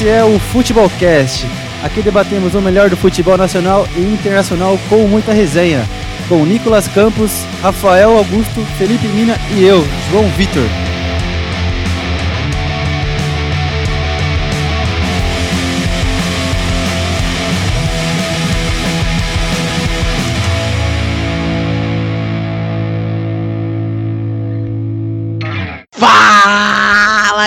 Esse é o Futebolcast. Aqui debatemos o melhor do futebol nacional e internacional com muita resenha. Com Nicolas Campos, Rafael Augusto, Felipe Mina e eu, João Vitor.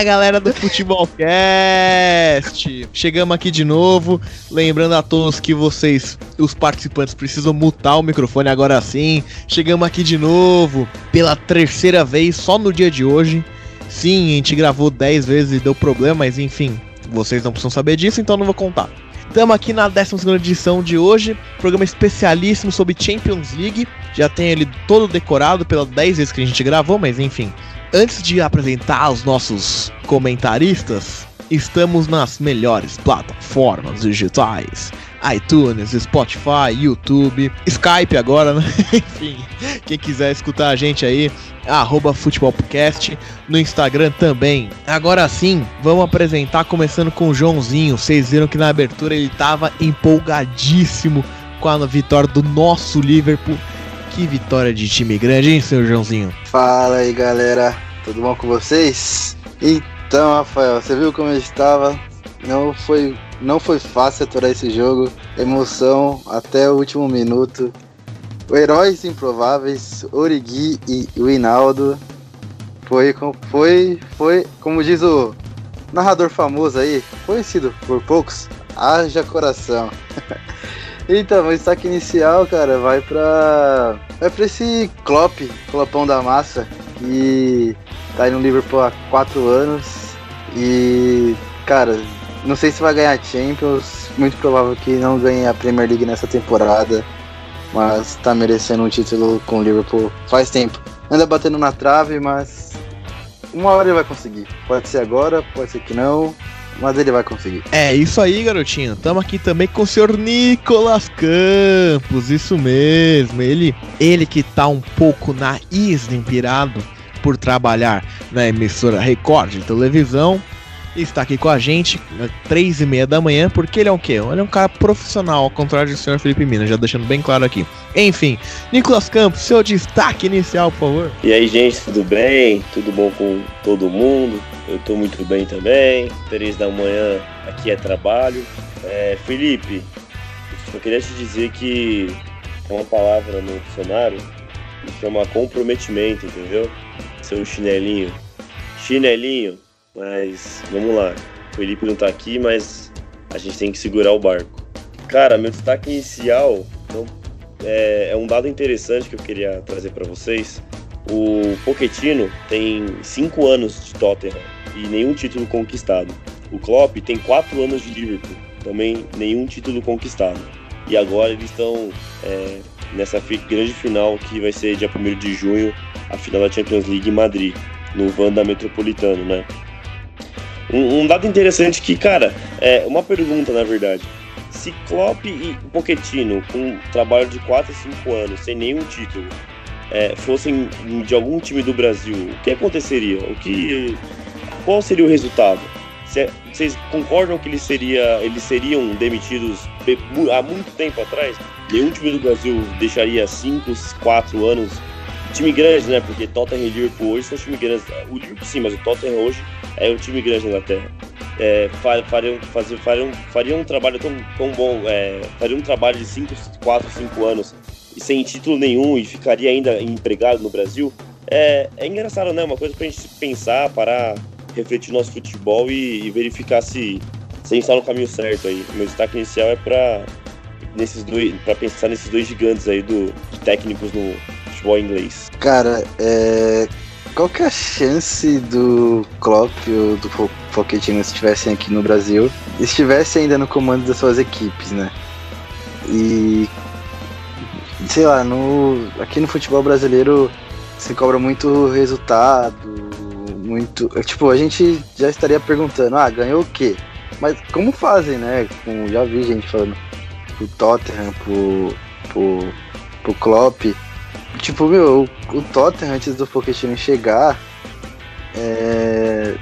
Galera do Futebolcast! Chegamos aqui de novo, lembrando a todos que vocês, os participantes, precisam mutar o microfone agora sim. Chegamos aqui de novo, pela terceira vez, só no dia de hoje. Sim, a gente gravou 10 vezes e deu problema, mas enfim, vocês não precisam saber disso, então não vou contar. Estamos aqui na 12 edição de hoje, programa especialíssimo sobre Champions League. Já tem ele todo decorado pelas 10 vezes que a gente gravou, mas enfim. Antes de apresentar os nossos comentaristas, estamos nas melhores plataformas digitais: iTunes, Spotify, YouTube, Skype agora, né? Enfim, quem quiser escutar a gente aí, arroba futebolcast, no Instagram também. Agora sim, vamos apresentar começando com o Joãozinho. Vocês viram que na abertura ele estava empolgadíssimo com a vitória do nosso Liverpool. Que vitória de time grande, hein, seu Joãozinho? Fala aí, galera. Tudo bom com vocês? Então, Rafael, você viu como eu estava? Não foi, não foi fácil aturar esse jogo. Emoção até o último minuto. Heróis improváveis, Origi e o Hinaldo. Foi, foi, foi, como diz o narrador famoso aí, conhecido por poucos, haja coração. Então, o destaque inicial, cara, vai pra. Vai pra esse Klopp, Klopão da massa, que tá aí no Liverpool há quatro anos. E, cara, não sei se vai ganhar Champions, muito provável que não ganhe a Premier League nessa temporada, mas tá merecendo um título com o Liverpool faz tempo. Anda batendo na trave, mas uma hora ele vai conseguir. Pode ser agora, pode ser que não, mas ele vai conseguir. É isso aí, garotinho. Tamo aqui também com o senhor Nicolas Campos, isso mesmo. Ele, ele que tá um pouco na isla empirado por trabalhar na emissora Record de televisão. Está aqui com a gente às três e meia da manhã, porque ele é um quê? Ele é um cara profissional, ao contrário do senhor Felipe Minas, já deixando bem claro aqui. Enfim, Nicolas Campos, seu destaque inicial, por favor. E aí, gente, tudo bem? Tudo bom com todo mundo? Eu tô muito bem também. Três da manhã aqui é trabalho. É, Felipe, eu queria te dizer que uma palavra no dicionário se chama comprometimento, entendeu? Seu chinelinho. Chinelinho, mas vamos lá. O Felipe não tá aqui, mas a gente tem que segurar o barco. Cara, meu destaque inicial não, é, é um dado interessante que eu queria trazer para vocês. O Pochettino tem cinco anos de Tottenham e nenhum título conquistado. O Klopp tem quatro anos de Liverpool, também nenhum título conquistado. E agora eles estão é, nessa grande final que vai ser dia 1 de junho, a final da Champions League em Madrid, no Vanda Metropolitano, né? Um, um dado interessante que, cara, é uma pergunta na verdade. Klopp e Pochettino, com um trabalho de 4 a 5 anos, sem nenhum título, é, fossem de algum time do Brasil, o que aconteceria? O que, qual seria o resultado? Vocês concordam que eles, seria, eles seriam demitidos há muito tempo atrás? Nenhum time do Brasil deixaria 5, 4 anos. Time grande, né? Porque Tottenham e Liverpool hoje são time grandes. O Liverpool sim, mas o Tottenham hoje é o time grande na Inglaterra. É, fariam, fazer, fariam, fariam um trabalho tão, tão bom, é, fariam um trabalho de 5, 4, 5 anos e sem título nenhum e ficaria ainda empregado no Brasil. É, é engraçado, né? Uma coisa pra gente pensar, parar, refletir nosso futebol e, e verificar se, se a gente está no caminho certo aí. Meu destaque inicial é para nesses dois, para pensar nesses dois gigantes aí do de técnicos no futebol inglês. Cara, é, qual que é a chance do Klopp ou do Pochettino estivessem aqui no Brasil, estivessem ainda no comando das suas equipes, né? E sei lá, no aqui no futebol brasileiro se cobra muito resultado, muito, tipo, a gente já estaria perguntando, ah, ganhou o quê? Mas como fazem, né? Com, já vi gente falando pro Tottenham, pro, pro pro Klopp. Tipo, meu, o, o Tottenham antes do Pochettino chegar, é,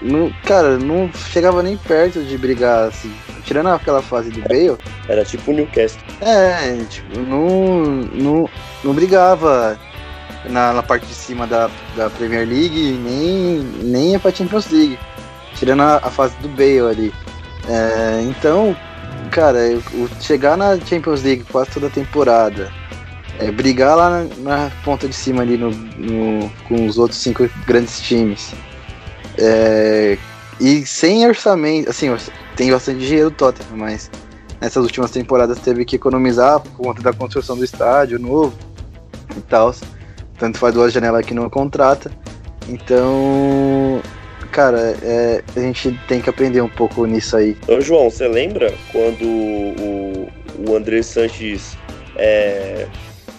não, cara, não chegava nem perto de brigar, assim. Tirando aquela fase do Bale. Era tipo o Newcastle. É, tipo, não, não, não brigava na, na parte de cima da, da Premier League, nem, nem pra Champions League. Tirando a, a fase do Bale ali. É, então, cara, chegar na Champions League quase toda a temporada, é, brigar lá na, na, ponta de cima ali no, no, com os outros cinco grandes times. É, e sem orçamento, assim, tem bastante dinheiro o Tottenham, mas nessas últimas temporadas teve que economizar por conta da construção do estádio novo e tal. Tanto faz duas janelas que não contrata. Então, cara, é, a gente tem que aprender um pouco nisso aí. Então, João, você lembra quando o, o André Sanches é,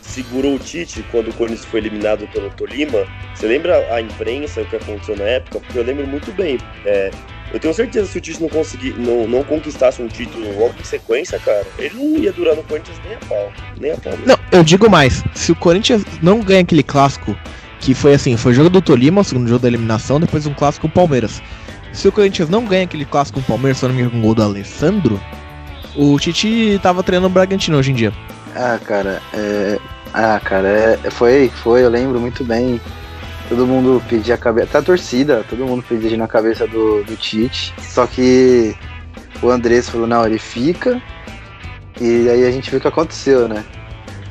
segurou o Tite quando o Corinthians foi eliminado pelo Tolima? Você lembra a imprensa, o que aconteceu na época? Porque eu lembro muito bem. É, eu tenho certeza que se o Tite não conseguir, não, não conquistasse um título logo em sequência, cara, ele não ia durar no Corinthians nem a pau. Nem a pau. Não, eu digo mais, se o Corinthians não ganha aquele clássico que foi assim, foi o jogo do Tolima, o segundo jogo da eliminação, depois um clássico com o Palmeiras. Se o Corinthians não ganha aquele clássico com o Palmeiras, se não me engano, com o gol do Alessandro, o Tite tava treinando o Bragantino hoje em dia. Ah, cara, é... Ah, cara, é... foi, foi, eu lembro muito bem. Todo mundo pedia a cabeça, até a torcida, todo mundo pedia na cabeça do, do Tite. Só que o Andrés falou, não, ele fica. E aí a gente viu o que aconteceu, né?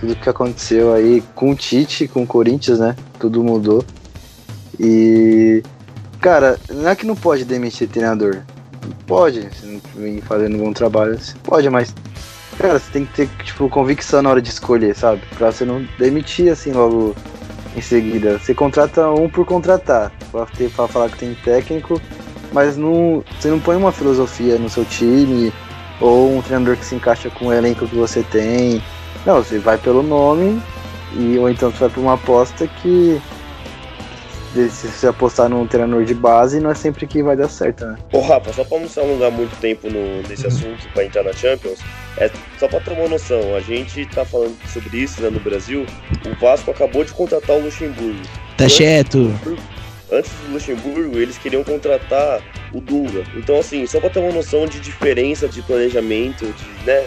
Tudo que aconteceu aí com o Tite, com o Corinthians, né? Tudo mudou. E. Cara, não é que não pode demitir treinador. Pode, se não vem fazendo um bom trabalho. Pode, mas. Cara, você tem que ter, tipo, convicção na hora de escolher, sabe? Pra você não demitir assim logo em seguida. Você contrata um por contratar. Pra, ter, pra falar que tem técnico, mas não, você não põe uma filosofia no seu time ou um treinador que se encaixa com o elenco que você tem. Não, você vai pelo nome, e, ou então você vai para uma aposta que se você apostar num treinador de base, não é sempre que vai dar certo, né? Ô Rafa, só pra não se alongar muito tempo no, nesse assunto pra entrar na Champions, é só pra ter uma noção, a gente tá falando sobre isso né, no Brasil, o Vasco acabou de contratar o Luxemburgo. Tá certo. Antes do Luxemburgo, eles queriam contratar o Dunga. Então, assim, só pra ter uma noção de diferença de planejamento, de, né,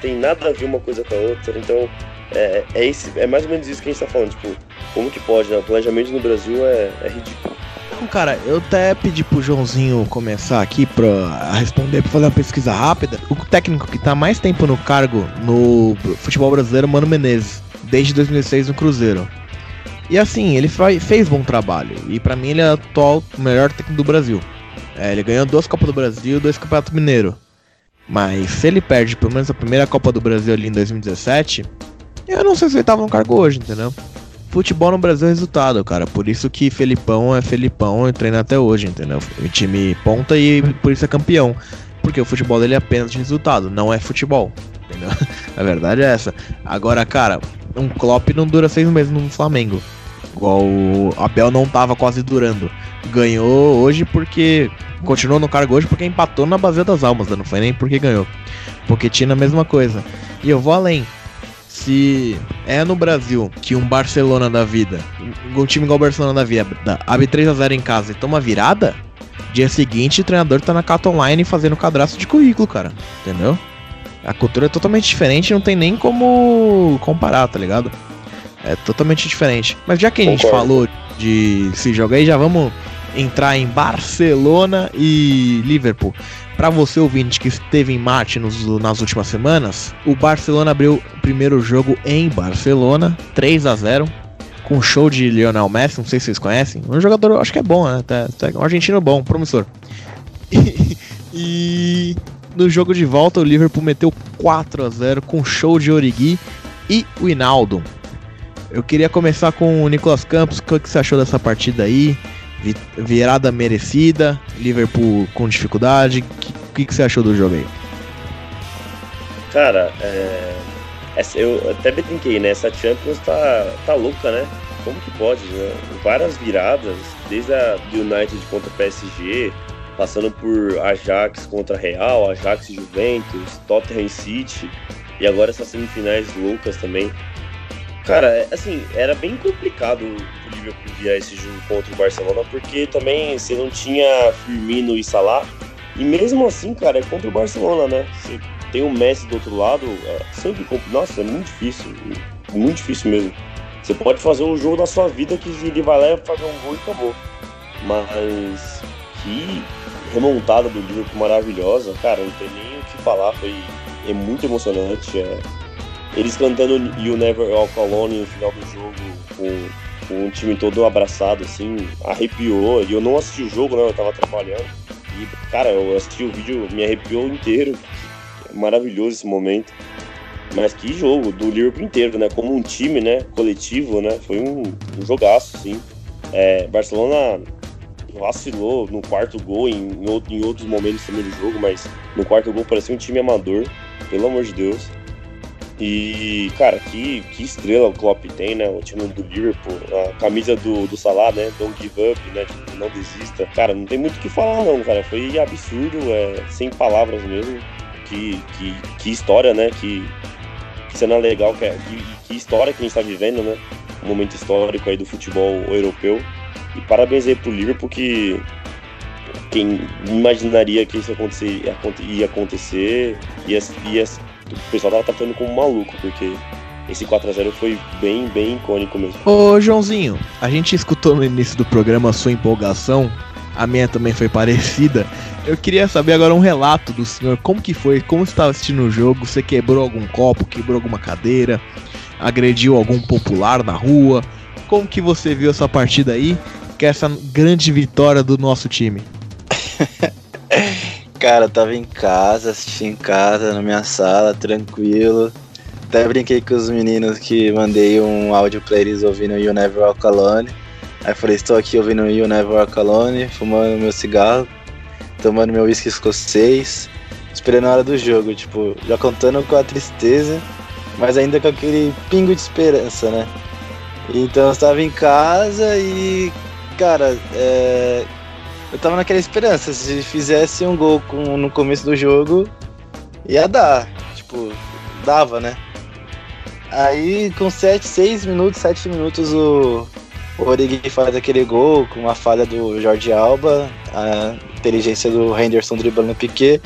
tem nada a ver uma coisa com a outra. Então, é, é, esse, é mais ou menos isso que a gente tá falando. Tipo, como que pode, né? O planejamento no Brasil é, é ridículo. Não, cara, eu até pedi pro Joãozinho começar aqui pra responder, pra fazer uma pesquisa rápida. O técnico que tá mais tempo no cargo no futebol brasileiro, Mano Menezes, desde 2006 no Cruzeiro. E assim, ele fez bom trabalho. E para mim ele é o atual melhor técnico do Brasil. É, ele ganhou duas Copas do Brasil e dois Campeonato Mineiro. Mas se ele perde pelo menos a primeira Copa do Brasil ali em 2017, eu não sei se ele tava no cargo hoje, entendeu? Futebol no Brasil é resultado, cara. Por isso que Felipão é Felipão e treina até hoje, entendeu? O time ponta e por isso é campeão. Porque o futebol dele é apenas de resultado, não é futebol. Entendeu? A verdade é essa. Agora, cara, um Klopp não dura seis meses no Flamengo. Igual o Abel não tava quase durando. Ganhou hoje porque continuou no cargo hoje porque empatou na base das almas, não foi nem porque ganhou. Porque tinha a mesma coisa. E eu vou além. Se é no Brasil que um Barcelona da vida, um time igual o Barcelona da vida, abre 3 a 0 em casa e toma virada, dia seguinte o treinador tá na Cat Online fazendo cadastro de currículo, cara. Entendeu? A cultura é totalmente diferente, não tem nem como comparar, tá ligado? É totalmente diferente. Mas já que a gente Concordo. falou de se jogar aí, já vamos entrar em Barcelona e Liverpool. Para você ouvinte que esteve em Marte nos, nas últimas semanas, o Barcelona abriu o primeiro jogo em Barcelona, 3 a 0 com show de Lionel Messi, não sei se vocês conhecem. Um jogador, acho que é bom, né? Um argentino bom, promissor. E, e no jogo de volta, o Liverpool meteu 4 a 0 com show de Origi e o Hinaldo. Eu queria começar com o Nicolas Campos. O que você achou dessa partida aí? Virada merecida, Liverpool com dificuldade. O que, que, você achou do jogo aí? Cara, é... eu até brinquei, né? Essa Champions tá, tá louca, né? Como que pode, né? Várias viradas, desde a United contra PSG, passando por Ajax contra Real, Ajax Juventus, Tottenham City, e agora essas semifinais loucas também. Cara, é, assim, era bem complicado o Liverpool guiar esse jogo contra o Barcelona, porque também você não tinha Firmino e Salah, e mesmo assim, cara, é contra o Barcelona, né? Você tem o Messi do outro lado, é sempre Nossa, é muito difícil, muito difícil mesmo. Você pode fazer um jogo da sua vida que ele vai lá fazer um gol e acabou. Mas que remontada do Liverpool maravilhosa, cara, não tem nem o que falar, foi é muito emocionante. É, eles cantando You Never Walk Alone no final do jogo, com, com o time todo abraçado, assim, arrepiou. E eu não assisti o jogo, né? Eu tava trabalhando. E, cara, eu assisti o vídeo, me arrepiou inteiro. É maravilhoso esse momento. Mas que jogo, do Liverpool inteiro, né? Como um time, né? Coletivo, né? Foi um, um jogaço, sim. É, Barcelona vacilou no quarto gol, em, em outros momentos também do jogo, mas no quarto gol parecia um time amador, pelo amor de Deus. E, cara, que, que estrela o Klopp tem, né? O time do Liverpool, a camisa do, do Salah, né? Don't give up, né? Tipo, não desista. Cara, não tem muito o que falar, não, cara. Foi absurdo, é, sem palavras mesmo. Que, que, que história, né? Que, que cena legal, que, é, que, história que a gente tá vivendo, né? Um momento histórico aí do futebol europeu. E parabéns aí pro Liverpool que quem imaginaria que isso ia acontecer, ia acontecer, ia, ia, o pessoal tava tratando como maluco, porque esse 4x0 foi bem, bem icônico mesmo. Ô, Joãozinho, a gente escutou no início do programa a sua empolgação, a minha também foi parecida. Eu queria saber agora um relato do senhor, como que foi, como você estava assistindo o jogo, você quebrou algum copo, quebrou alguma cadeira, agrediu algum popular na rua, como que você viu essa partida aí, que é essa grande vitória do nosso time? Cara, tava em casa, assisti em casa, na minha sala, tranquilo. Até brinquei com os meninos que mandei um áudio pra eles ouvindo You Never Walk Alone. Aí falei, estou aqui ouvindo You Never Walk Alone, fumando meu cigarro, tomando meu whisky escocês, esperando a hora do jogo, tipo, já contando com a tristeza, mas ainda com aquele pingo de esperança, né? Então eu estava em casa e, cara, é, eu tava naquela esperança, se fizesse um gol com, no começo do jogo, ia dar. Tipo, dava, né? Aí com 7, 6 minutos, 7 minutos o, o Origi faz aquele gol com uma falha do Jorge Alba, a inteligência do Henderson driblando o Piquet,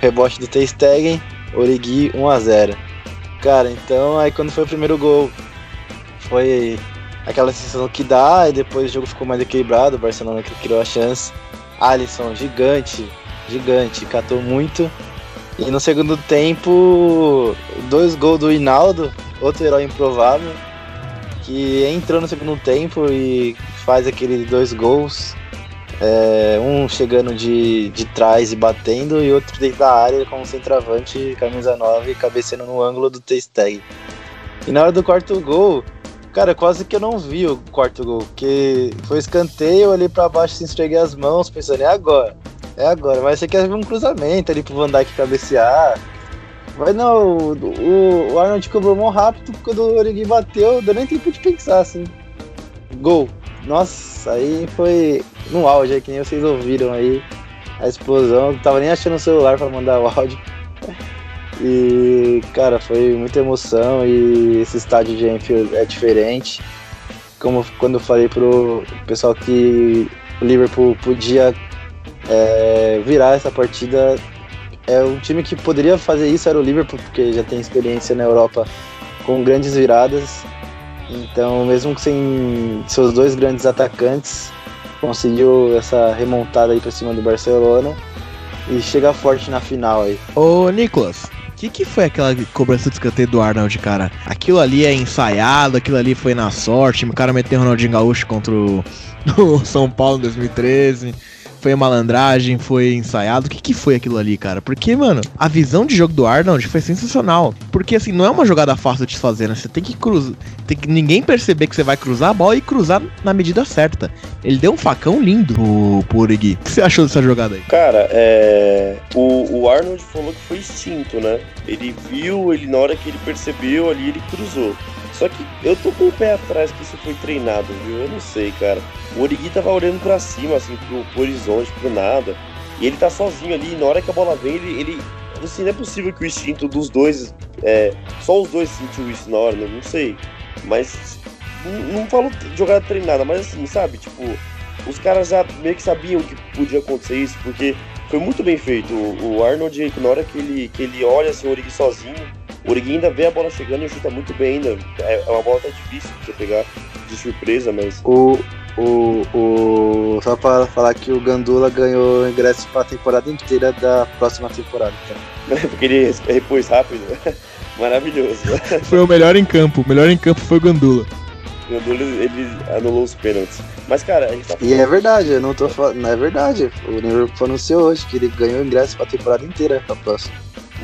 rebote do Ter Stegen, Origi 1 a 0. Cara, então aí quando foi o primeiro gol, foi aquela sensação que dá, e depois o jogo ficou mais equilibrado, o Barcelona criou a chance. Alisson, gigante, gigante, catou muito. E no segundo tempo, dois gols do Hinaldo, outro herói improvável, que entrou no segundo tempo e faz aqueles dois gols. É, um chegando de, de trás e batendo, e outro dentro da área com um centroavante, camisa 9, cabeceando no ângulo do Testeg. E na hora do quarto gol, Cara, quase que eu não vi o quarto gol, porque foi escanteio, eu olhei pra baixo, se entreguei as mãos, pensando, é agora, é agora. Mas você quer ver um cruzamento ali pro Van Dijk cabecear. Mas não, o, o Arnold cobrou mão rápido, quando o Origi bateu, deu nem tempo de pensar, assim. Gol. Nossa, aí foi no áudio, que nem vocês ouviram aí, a explosão. Não tava nem achando o celular para mandar o áudio. E, cara, foi muita emoção e esse estádio de Enfield é diferente. Como quando eu falei pro pessoal que o Liverpool podia é, virar essa partida, é um time que poderia fazer isso era o Liverpool, porque já tem experiência na Europa com grandes viradas. Então, mesmo sem seus dois grandes atacantes, conseguiu essa remontada aí pra cima do Barcelona e chegar forte na final aí. Ô, Nicolas, que, que foi aquela cobrança de escanteio do Arnold, cara? Aquilo ali é ensaiado, aquilo ali foi na sorte. O cara meteu o Ronaldinho Gaúcho contra o, o São Paulo em 2013 foi malandragem, foi ensaiado. O que, que foi aquilo ali, cara? Porque, mano, a visão de jogo do Arnold foi sensacional. Porque, assim, não é uma jogada fácil de se fazer, né? Você tem que cruzar. Tem que ninguém perceber que você vai cruzar a bola e cruzar na medida certa. Ele deu um facão lindo pro, pro Origi. O que você achou dessa jogada aí? Cara, é. O, o Arnold falou que foi instinto, né? Ele viu, ele na hora que ele percebeu ali, ele cruzou. Só que eu tô com o pé atrás que isso foi treinado, viu? Eu não sei, cara. O Origi tava olhando para cima, assim, pro, pro, horizonte, pro nada. E ele tá sozinho ali, e na hora que a bola vem, ele. ele assim, não é possível que o instinto dos dois. É, só os dois sentiu isso na hora, né? Não sei. mas não, não falo jogada treinada, mas assim, sabe? Tipo, os caras já meio que sabiam que podia acontecer isso, porque foi muito bem feito. O, o Arnold, na hora que ele, que ele olha assim, o Origi sozinho, o Origi ainda vê a bola chegando e chuta muito bem ainda. É, é uma bola até difícil de você pegar de surpresa, mas. O, o, o, só para falar que o Gandula ganhou ingresso para a temporada inteira da próxima temporada. Tá? Porque ele repôs rápido. Maravilhoso. Foi o melhor em campo. O melhor em campo foi o Gandula. O Gandula ele anulou os pênaltis. Mas, cara, a gente tá falando... E é verdade, eu não tô falando. Não é verdade. O Liverpool anunciou hoje que ele ganhou ingresso para a temporada inteira pra próxima.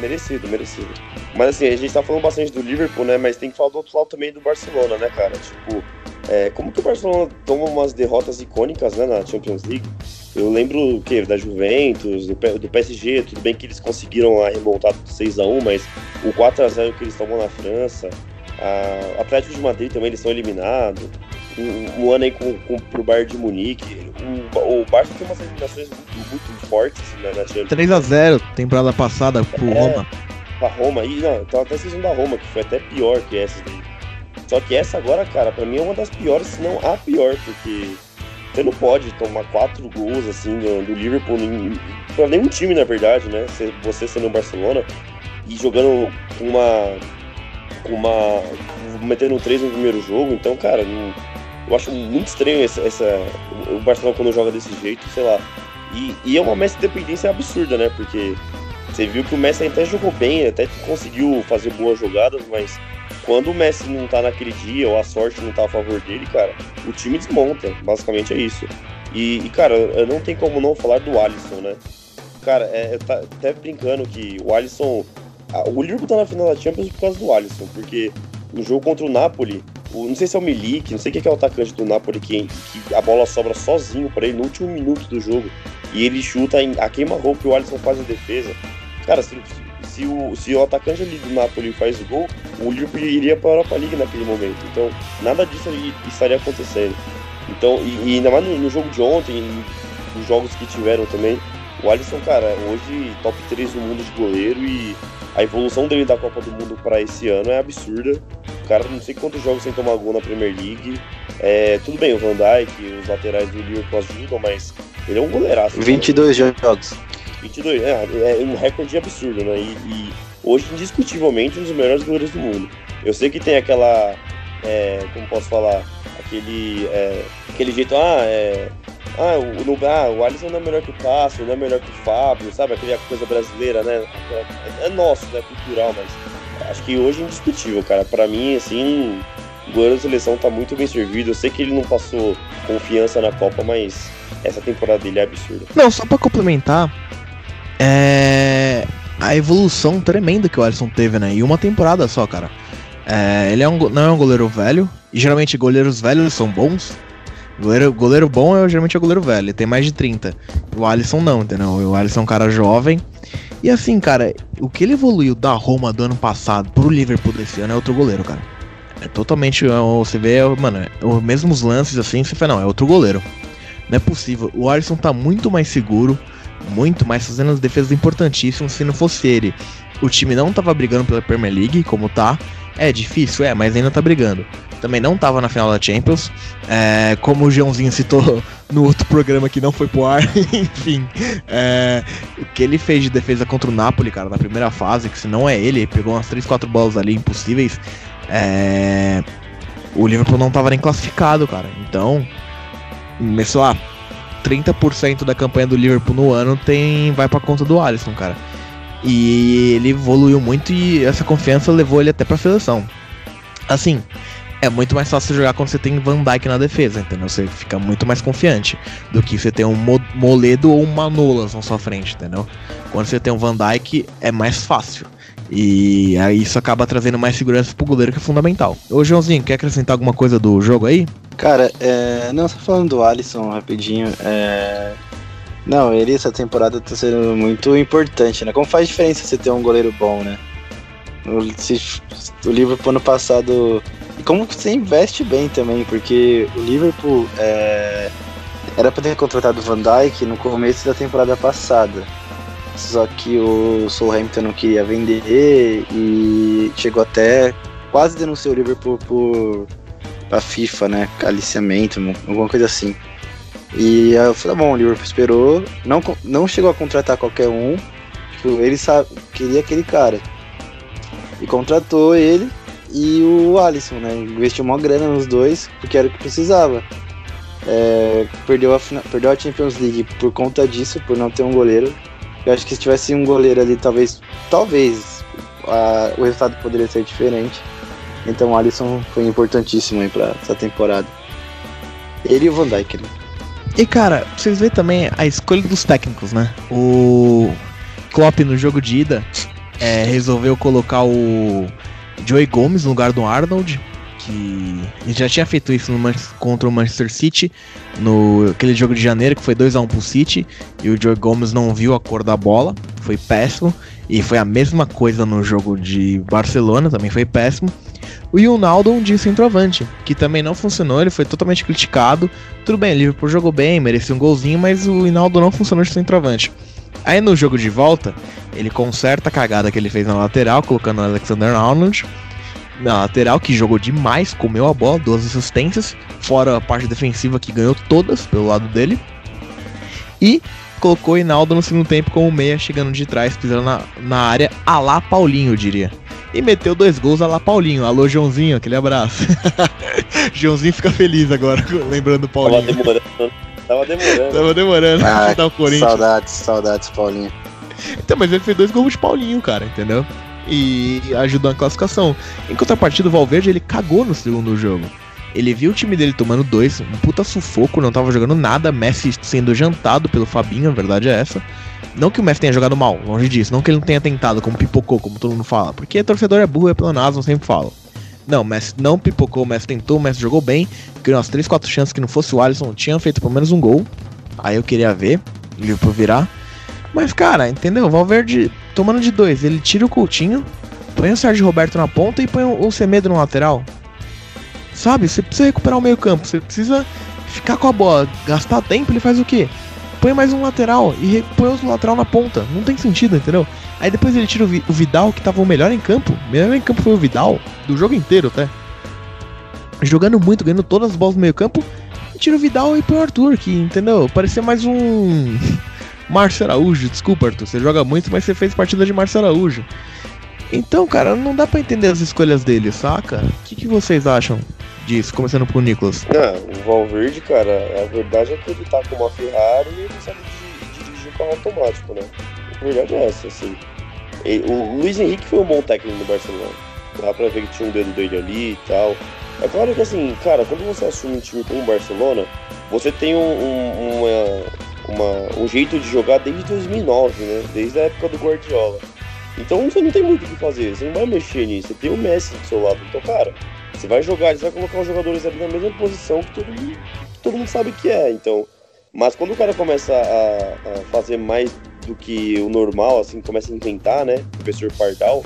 Merecido, merecido. Mas assim, a gente tá falando bastante do Liverpool, né? Mas tem que falar do outro lado também do Barcelona, né, cara? Tipo, é, como que o Barcelona toma umas derrotas icônicas né, na Champions League? Eu lembro o quê? Da Juventus, do, do PSG, tudo bem que eles conseguiram a remontada do 6x1, mas o 4x0 que eles tomam na França, a Atlético de Madrid também eles são eliminados. Um, um ano aí com, com, pro Bayern de Munique. O, o Barça tem umas eliminações muito, muito fortes né, na Champions. 3x0 temporada passada pro é, Roma. Pra Roma, e não, então até a season da Roma, que foi até pior que essa daí. Só que essa agora, cara, pra mim é uma das piores, se não a pior, porque você não pode tomar quatro gols assim do, do Liverpool pra nenhum time, na verdade, né? Você sendo o Barcelona e jogando uma. uma. metendo três no primeiro jogo, então, cara, não, eu acho muito estranho essa, essa, o Barcelona quando joga desse jeito, sei lá. E, e é uma Messi dependência absurda, né? Porque você viu que o Messi até jogou bem, até conseguiu fazer boas jogadas, mas quando o Messi não tá naquele dia, ou a sorte não tá a favor dele, cara, o time desmonta. Basicamente é isso. E, e cara, não tem como não falar do Alisson, né? Cara, é, eu tá até brincando que o Alisson. o Liverpool tá na final da Champions por causa do Alisson, porque no jogo contra o Napoli, o, não sei se é o Milik, não sei quem é, é o atacante do Napoli, que, que a bola sobra sozinho para ele no último minuto do jogo, e ele chuta em, a queima-roupa que o Alisson faz em defesa. Cara, se, se o, se o atacante ali do Napoli faz o gol, o Liverpool iria para a Europa League naquele momento. Então, nada disso estaria acontecendo. Então, e, e ainda mais no, no, jogo de ontem, nos jogos que tiveram também, o Alisson, cara, hoje top 3 do mundo de goleiro e a evolução dele da Copa do Mundo para esse ano é absurda. O cara não sei quantos jogos sem tomar gol na Premier League. É, tudo bem, o Van Dijk, os laterais do Liverpool ajudam, mas ele é um goleiraço. 22 né? jogos. 22, é, é um recorde absurdo, né? E, e, hoje, indiscutivelmente, um dos melhores goleiros do mundo. Eu sei que tem aquela. É, como posso falar? Aquele, é, aquele jeito, ah, é, ah, o, no, ah, o Alisson não é melhor que o Cássio, não é melhor que o Fábio, sabe? Aquela coisa brasileira, né? É, é nosso, né? Cultural, mas acho que hoje é indiscutível, cara. Para mim, assim, o goleiro da seleção tá muito bem servido. Eu sei que ele não passou confiança na Copa, mas essa temporada dele é absurda. Não, só para complementar, é a evolução tremenda que o Alisson teve, né? Em uma temporada só, cara. É, ele é um, não é um goleiro velho, e geralmente goleiros velhos são bons. Goleiro, goleiro bom é geralmente é goleiro velho, tem mais de 30. O Alisson não, entendeu? O Alisson é um cara jovem. E assim, cara, o que ele evoluiu da Roma do ano passado pro Liverpool desse ano é outro goleiro, cara. É totalmente. É, você vê, mano, é os mesmos lances assim, você fala, não, é outro goleiro. Não é possível. O Alisson tá muito mais seguro muito mais, fazendo as defesas importantíssimas. Se não fosse ele, o time não tava brigando pela Premier League, como tá. É difícil, é, mas ainda tá brigando. Também não tava na final da Champions. É, como o Joãozinho citou no outro programa que não foi pro ar, enfim. É, o que ele fez de defesa contra o Napoli, cara, na primeira fase, que se não é ele, pegou umas 3, 4 bolas ali impossíveis. É, o Liverpool não tava nem classificado, cara. Então, começou a 30% da campanha do Liverpool no ano tem vai para conta do Alisson, cara. E ele evoluiu muito e essa confiança levou ele até para a seleção. Assim, é muito mais fácil jogar quando você tem Van Dijk na defesa, entendeu? Você fica muito mais confiante do que você ter um Moledo ou um Manolas na sua frente, entendeu? Quando você tem um Van Dijk é mais fácil. E aí isso acaba trazendo mais segurança pro goleiro que é fundamental. Ô Joãozinho, quer acrescentar alguma coisa do jogo aí? Cara, é... não, só falando do Alisson rapidinho, é... Não, ele essa temporada tá sendo muito importante, né? Como faz diferença você ter um goleiro bom, né? O, o Liverpool ano passado. E como você investe bem também, porque o Liverpool é, era pra ter contratado o Van Dijk no começo da temporada passada. Só que o Southampton não queria vender e chegou até quase denunciou o Liverpool por a FIFA, né? Aliciamento, alguma coisa assim. E eu falei, bom, o Liverpool esperou, não, não chegou a contratar qualquer um, tipo, ele sabe, queria aquele cara. E contratou ele e o Alisson, né? Investiu uma grana nos dois, porque era o que precisava. É, perdeu, a, perdeu a Champions League por conta disso, por não ter um goleiro. Eu acho que se tivesse um goleiro ali, talvez, talvez a, o resultado poderia ser diferente. Então o Alisson foi importantíssimo aí pra essa temporada. Ele e o Van Dijk, né? E cara, vocês veem também a escolha dos técnicos, né? O Klopp no jogo de ida é, resolveu colocar o Joey Gomes no lugar do Arnold, que já tinha feito isso no contra o Manchester City no aquele jogo de janeiro que foi 2 a 1 pro City e o Joey Gomes não viu a cor da bola, foi péssimo e foi a mesma coisa no jogo de Barcelona, também foi péssimo. O Yunaldo de centroavante, que também não funcionou, ele foi totalmente criticado. Tudo bem, o Liverpool jogou bem, merecia um golzinho, mas o Yunaldo não funcionou de centroavante. Aí no jogo de volta, ele conserta a cagada que ele fez na lateral, colocando o Alexander Arnold na lateral, que jogou demais, comeu a bola, duas assistências, fora a parte defensiva que ganhou todas pelo lado dele. E colocou o Hinaldo no segundo tempo como meia, chegando de trás, pisando na, na área, a lá Paulinho, eu diria. E meteu dois gols a lá Paulinho. Alô, Joãozinho, aquele abraço. Joãozinho fica feliz agora, lembrando Paulinho. Tava demorando. Tava demorando. Ah, o Corinthians. Saudades, saudades, Paulinho. Então, mas ele fez dois gols de Paulinho, cara, entendeu? E ajudou na classificação. Em contrapartida, o Valverde ele cagou no segundo jogo. Ele viu o time dele tomando dois, um puta sufoco, não tava jogando nada, Messi sendo jantado pelo Fabinho, a verdade é essa. Não que o Messi tenha jogado mal, longe disso. Não que ele não tenha tentado, como pipocou, como todo mundo fala. Porque torcedor é burro, é pleonasmo, sempre falo. Não, o Messi não pipocou, o Messi tentou, o Messi jogou bem. Criou umas 3, 4 chances que não fosse o Alisson, tinha feito pelo menos um gol. Aí eu queria ver, Liverpool virar. Mas, cara, entendeu? O Valverde tomando de dois, ele tira o Coutinho, põe o Sérgio Roberto na ponta e põe o Semedo no lateral. Sabe? Você precisa recuperar o meio campo, você precisa ficar com a bola, gastar tempo, ele faz o quê? Põe mais um lateral e põe outro lateral na ponta. Não tem sentido, entendeu? Aí depois ele tira o, Vi o Vidal, que tava o melhor em campo. O melhor em campo foi o Vidal, do jogo inteiro até. Jogando muito, ganhando todas as bolas no meio campo. E tira o Vidal e põe o Arthur, que, entendeu? Parecia mais um. Márcio Araújo, desculpa, Arthur. Você joga muito, mas você fez partida de Márcio Araújo. Então, cara, não dá para entender as escolhas dele, saca? O que, que vocês acham? Disso, começando pro Nicolas? Não, o Valverde, cara, a verdade é que ele tá com uma Ferrari e ele sabe dirigir o carro automático, né? A verdade é essa, assim. o Luiz Henrique foi um bom técnico no Barcelona. Dá pra ver que tinha um dedo dele ali e tal. É claro que assim, cara, quando você assume um time como o Barcelona, você tem um, um, uma, uma, um jeito de jogar desde 2009, né? Desde a época do Guardiola. Então você não tem muito o que fazer, você não vai mexer nisso. Você tem o Messi do seu lado. Então, cara, você vai jogar, você vai colocar os jogadores ali na mesma posição que todo mundo, todo mundo sabe que é. Então, mas quando o cara começa a, a, fazer mais do que o normal, assim, começa a inventar, né? Professor Pardal,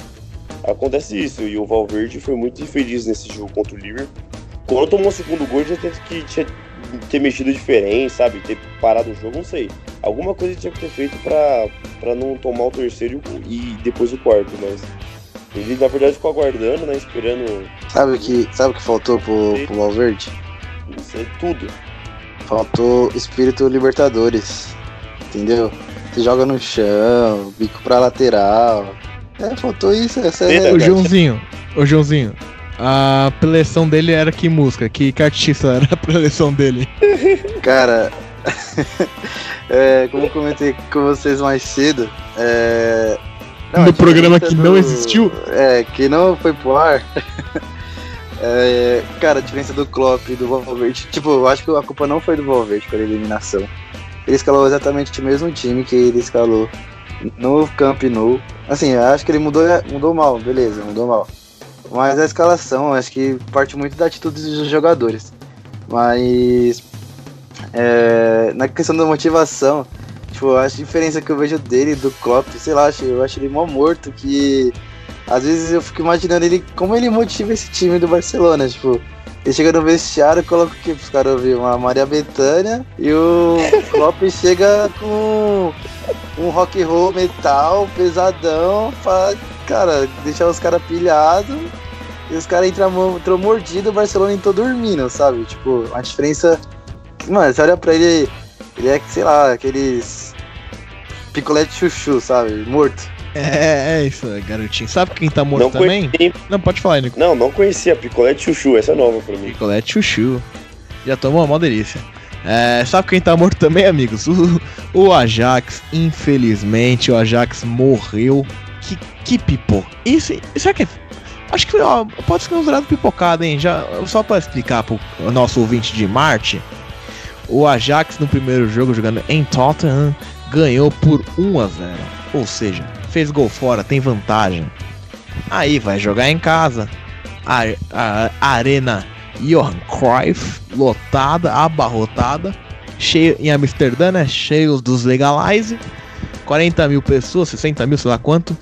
acontece isso. E o Valverde foi muito infeliz nesse jogo contra o Liverpool. Quando tomou o segundo gol, já teve que tinha, ter mexido diferente, sabe? Ter parado o jogo, não sei. Alguma coisa tinha que ter feito para não tomar o terceiro e depois o quarto, mas ele na verdade ficou aguardando, né? Esperando. Sabe o que, sabe que faltou pro, pro Valverde? Isso é tudo. Faltou espírito Libertadores. Entendeu? Você joga no chão, bico pra lateral. É, faltou isso. Essa é o Joãozinho, o Joãozinho. A preleção dele era que música? Que cartista era a preleção dele? Cara, é, como eu comentei com vocês mais cedo, é, não, no programa que do... não existiu? É, que não foi pro ar. é, cara, a diferença do Klopp e do Valverde. Tipo, eu acho que a culpa não foi do Valverde pela eliminação. Ele escalou exatamente o mesmo time que ele escalou no Camp Nou. Assim, eu acho que ele mudou, mudou mal, beleza, mudou mal. Mas a escalação, acho que parte muito da atitude dos jogadores. Mas é, na questão da motivação, Tipo, a diferença que eu vejo dele, do Klopp, sei lá, eu acho ele mó morto, que às vezes eu fico imaginando ele, como ele motiva esse time do Barcelona, tipo, ele chega no vestiário coloca o que os caras ouvir? Uma Maria Bethânia e o Klopp chega com um rock and roll metal pesadão pra, cara, deixar os caras pilhados E os caras entram, entram mordido, o Barcelona entrou dormindo, sabe? Tipo, a diferença. Mano, você olha pra ele, ele é, sei lá, aqueles. Picolé de chuchu, sabe? Morto. É, é isso, garotinho. Sabe quem tá morto Não também? conheci, Não, pode falar, Nico. não, não conhecia picolé de chuchu, essa é nova pra mim. Picolé de chuchu. Já tomou uma mó delícia. É, sabe quem tá morto também, amigos? O, o Ajax, infelizmente, o Ajax morreu. Que, que pipo. Isso, será que é... Acho que ó, pode ser considerado pipocado, hein? Já, só pra explicar pro nosso ouvinte de Marte. O Ajax no primeiro jogo, jogando em Tottenham, ganhou por 1 a 0 Ou seja, fez gol fora, tem vantagem. Aí vai jogar em casa. A, a- a arena Johan Cruyff, lotada, abarrotada. Cheio em Amsterdã, né? Cheio dos Legalize. 40 mil pessoas, 60 mil, sei lá quanto.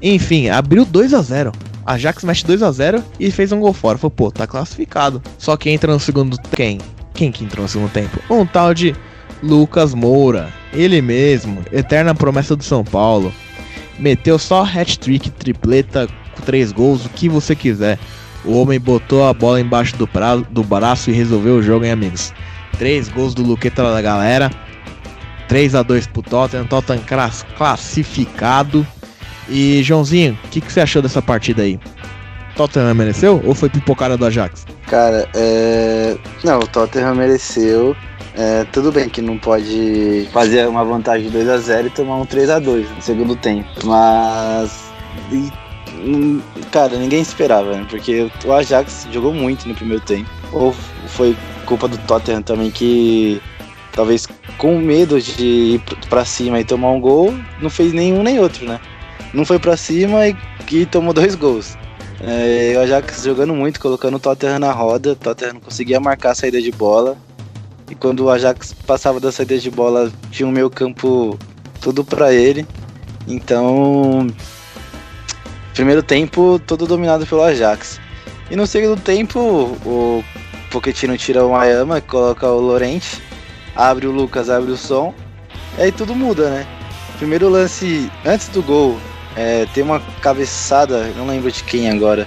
Enfim, abriu 2 a 0 Ajax mexe 2 a 0 e fez um gol fora. Falou, pô, tá classificado. Só que entra no segundo quem? Quem que entrou no segundo tempo? Um tal de Lucas Moura. Ele mesmo, eterna promessa do São Paulo. Meteu só hat-trick, tripleta, três gols, o que você quiser. O homem botou a bola embaixo do, pra, do braço e resolveu o jogo, hein, amigos? Três gols do Luqueta da galera. 3 a 2 pro Tottenham. Tottenham clas- classificado. E, Joãozinho, o que, que você achou dessa partida aí? Tottenham mereceu ou foi pipocada do Ajax? Cara, é. Não, o Tottenham mereceu. É, tudo bem que não pode fazer uma vantagem de 2x0 e tomar um 3x2 no segundo tempo. Mas. e, cara, ninguém esperava, né? Porque o Ajax jogou muito no primeiro tempo. Ou foi culpa do Tottenham também que talvez com medo de ir pra cima e tomar um gol, não fez nenhum nem outro, né? Não foi pra cima e, e tomou dois gols. É, o Ajax jogando muito, colocando o Tottenham na roda. O Tottenham não conseguia marcar a saída de bola. E quando o Ajax passava da saída de bola, tinha o meio campo tudo pra ele. Então, primeiro tempo todo dominado pelo Ajax. E no segundo tempo, o Pochettino tira o Mayama, coloca o Lorente, abre o Lucas, abre o som. E aí tudo muda, né? Primeiro lance, antes do gol, é, tem uma cabeçada, não lembro de quem agora,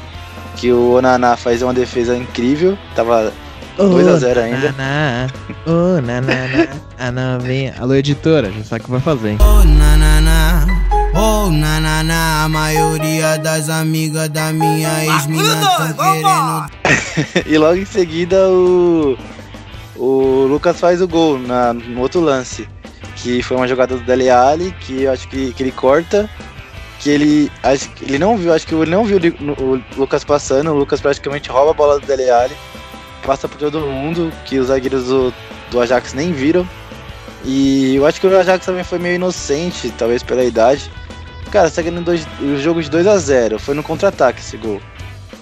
que o Onaná faz uma defesa incrível, tava 2 a 0 ainda. Naná, oh, naná, a novinha. Alô, editora, já sabe o que vai fazer, hein? Oh, nanana, oh, nanana, a maioria das amigas da minha ex-mina tão querendo e logo em seguida o, o Lucas faz o gol na, no outro lance. Que foi uma jogada do Dele Alli, que eu acho que, que ele corta. Que ele. Acho ele não viu, acho que ele não viu o Lucas passando. O Lucas praticamente rouba a bola do Dele Alli. Passa por todo mundo, que os zagueiros do, do Ajax nem viram. E eu acho que o Ajax também foi meio inocente, talvez pela idade. Cara, segue no dois, o jogo de 2 a 0 foi no contra-ataque esse gol.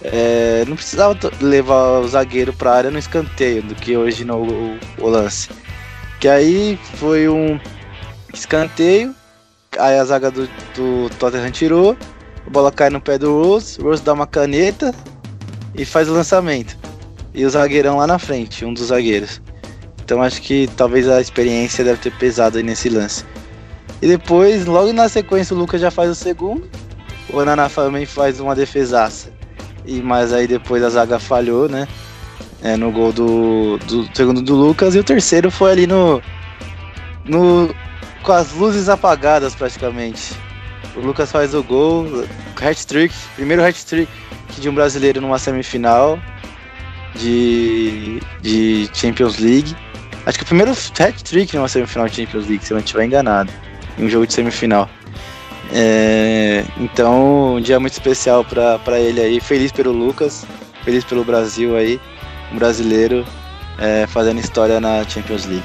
É, não precisava levar o zagueiro pra área no escanteio do que originou o, o lance. Que aí foi um escanteio, aí a zaga do, do Tottenham tirou, a bola cai no pé do Rose, o Rose dá uma caneta e faz o lançamento. E o zagueirão lá na frente, um dos zagueiros. Então acho que talvez a experiência deve ter pesado aí nesse lance. E depois, logo na sequência, o Lucas já faz o segundo. O Ananá também faz uma defesaça. E, mas aí depois a zaga falhou, né? É, no gol do, do segundo do Lucas. E o terceiro foi ali no. no com as luzes apagadas praticamente. O Lucas faz o gol, hat-trick, primeiro hat-trick de um brasileiro numa semifinal de, de Champions League. Acho que o primeiro hat-trick numa semifinal de Champions League, se eu não estiver enganado, em um jogo de semifinal. É, então, um dia muito especial pra ele aí. Feliz pelo Lucas, feliz pelo Brasil aí, um brasileiro é, fazendo história na Champions League.